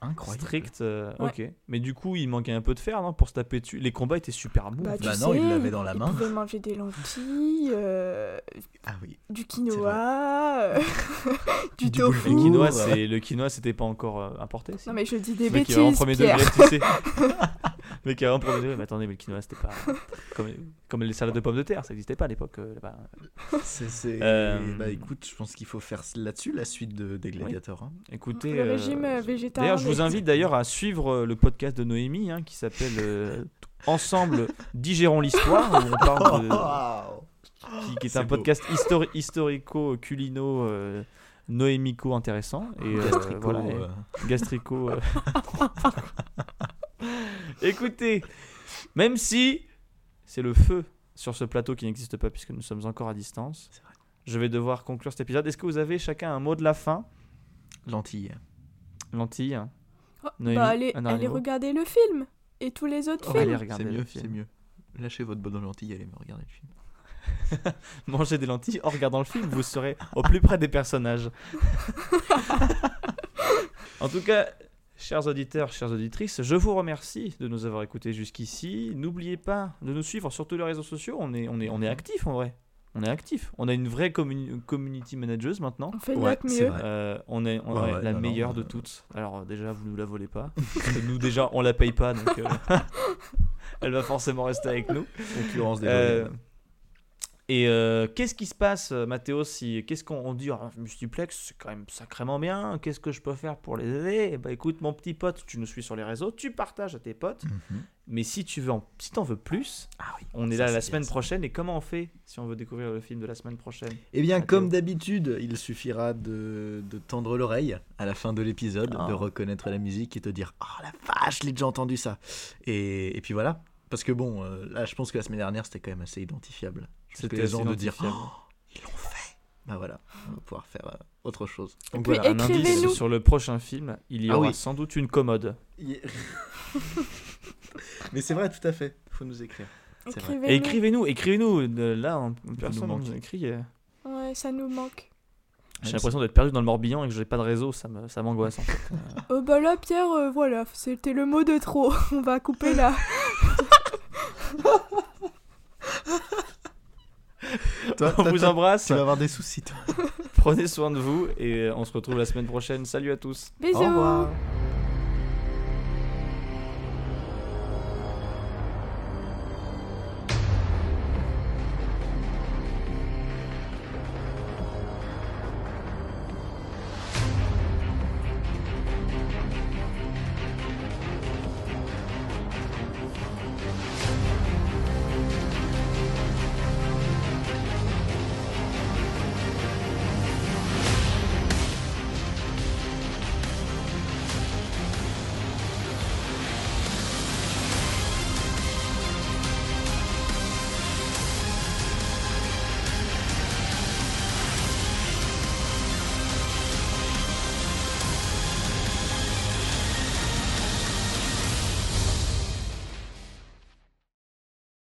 Incroyable. Strict, euh, Ouais. ok. Mais du coup, il manquait un peu de fer, non Pour se taper dessus. Les combats étaient super mous. bah. Bah non, sais, ils l'avaient dans la main. pouvaient manger des lentilles euh, Ah oui. du quinoa euh, du, Du tofu Le quinoa, le c'était pas encore importé. si non mais je dis des est en bêtises premier Pierre degré, tu sais. mec qui en premier degré. Mais attendez, mais le quinoa, c'était pas comme, comme les salades de pommes de terre, ça n'existait pas à l'époque. euh, là-bas. C'est, Euh, Bah écoute, je pense qu'il faut faire là-dessus la suite de, des gladiateurs. hein. Écoutez, le euh, régime végétarien D'ailleurs, je vous invite d'ailleurs à suivre le podcast de Noémie hein, qui s'appelle euh, Ensemble digérons l'histoire où on parle de, Waouh. qui, qui est, C'est un beau. podcast histori- historico-culino euh, noémico intéressant et euh, Gastrico, voilà, et euh, gastrico. Écoutez, même si c'est le feu sur ce plateau qui n'existe pas puisque nous sommes encore à distance, vrai. je vais devoir conclure cet épisode. Est-ce que vous avez chacun un mot de la fin? Lentilles. Lentille. Oh, bah allez, allez regarder le film et tous les autres Oh, films. C'est mieux, c'est mieux. Lâchez votre bonne lentille et allez me regarder le film. Mangez des lentilles en regardant le film, vous serez au plus près des personnages. en tout cas, chers auditeurs, chères auditrices, je vous remercie de nous avoir écoutés jusqu'ici. N'oubliez pas de nous suivre sur tous les réseaux sociaux. On est, on est, on est actifs en vrai. On est actifs. On a une vraie communi- community manager maintenant. On fait Ouais, mieux. Euh, on est on- Ouais, ouais, ouais, la non, meilleure euh, de toutes. Alors déjà, vous nous la volez pas. Nous déjà, on la paye pas, donc euh, elle va forcément rester avec nous. Concurrence des Euh. Et euh, qu'est-ce qui se passe, euh, Mathéo si Qu'est-ce qu'on on dit ah, Multiplex, c'est quand même sacrément bien. Qu'est-ce que je peux faire pour les aider? Eh ben, écoute, mon petit pote, tu nous suis sur les réseaux, tu partages à tes potes. Mhm. Mais si tu veux, en... si t'en veux plus, Ah oui. on est là la semaine bien, prochaine. Et comment on fait si on veut découvrir le film de la semaine prochaine? Eh bien, Mathéo. comme d'habitude, il suffira de, de tendre l'oreille à la fin de l'épisode, Ah. de reconnaître la musique et te dire Ah la vache, j'ai déjà entendu ça Et, et puis voilà. Parce que bon, euh, là, je pense que la semaine dernière, c'était quand même assez identifiable. C'était assez de dire. Oh, ils l'ont fait Bah voilà, on va pouvoir faire euh, autre chose. Donc voilà. Un indice sur le prochain film, il y Ah aura oui. sans doute une commode. Mais c'est vrai, tout à fait. faut nous écrire. Et Écrivez-nous. écrivez-nous, Là, on- personne nous ne nous manquer. écrit. euh. Ouais, ça nous manque. J'ai l'impression d'être perdu dans le Morbihan et que j'ai pas de réseau, ça me- ça m'angoisse en fait. Oh bah là, Pierre, euh, voilà, c'était le mot de trop. On va couper là. Toi, on toi, vous toi, embrasse, Tu vas avoir des soucis, toi. prenez soin de vous et on se retrouve la semaine prochaine. Salut à tous. Bisous. Au revoir.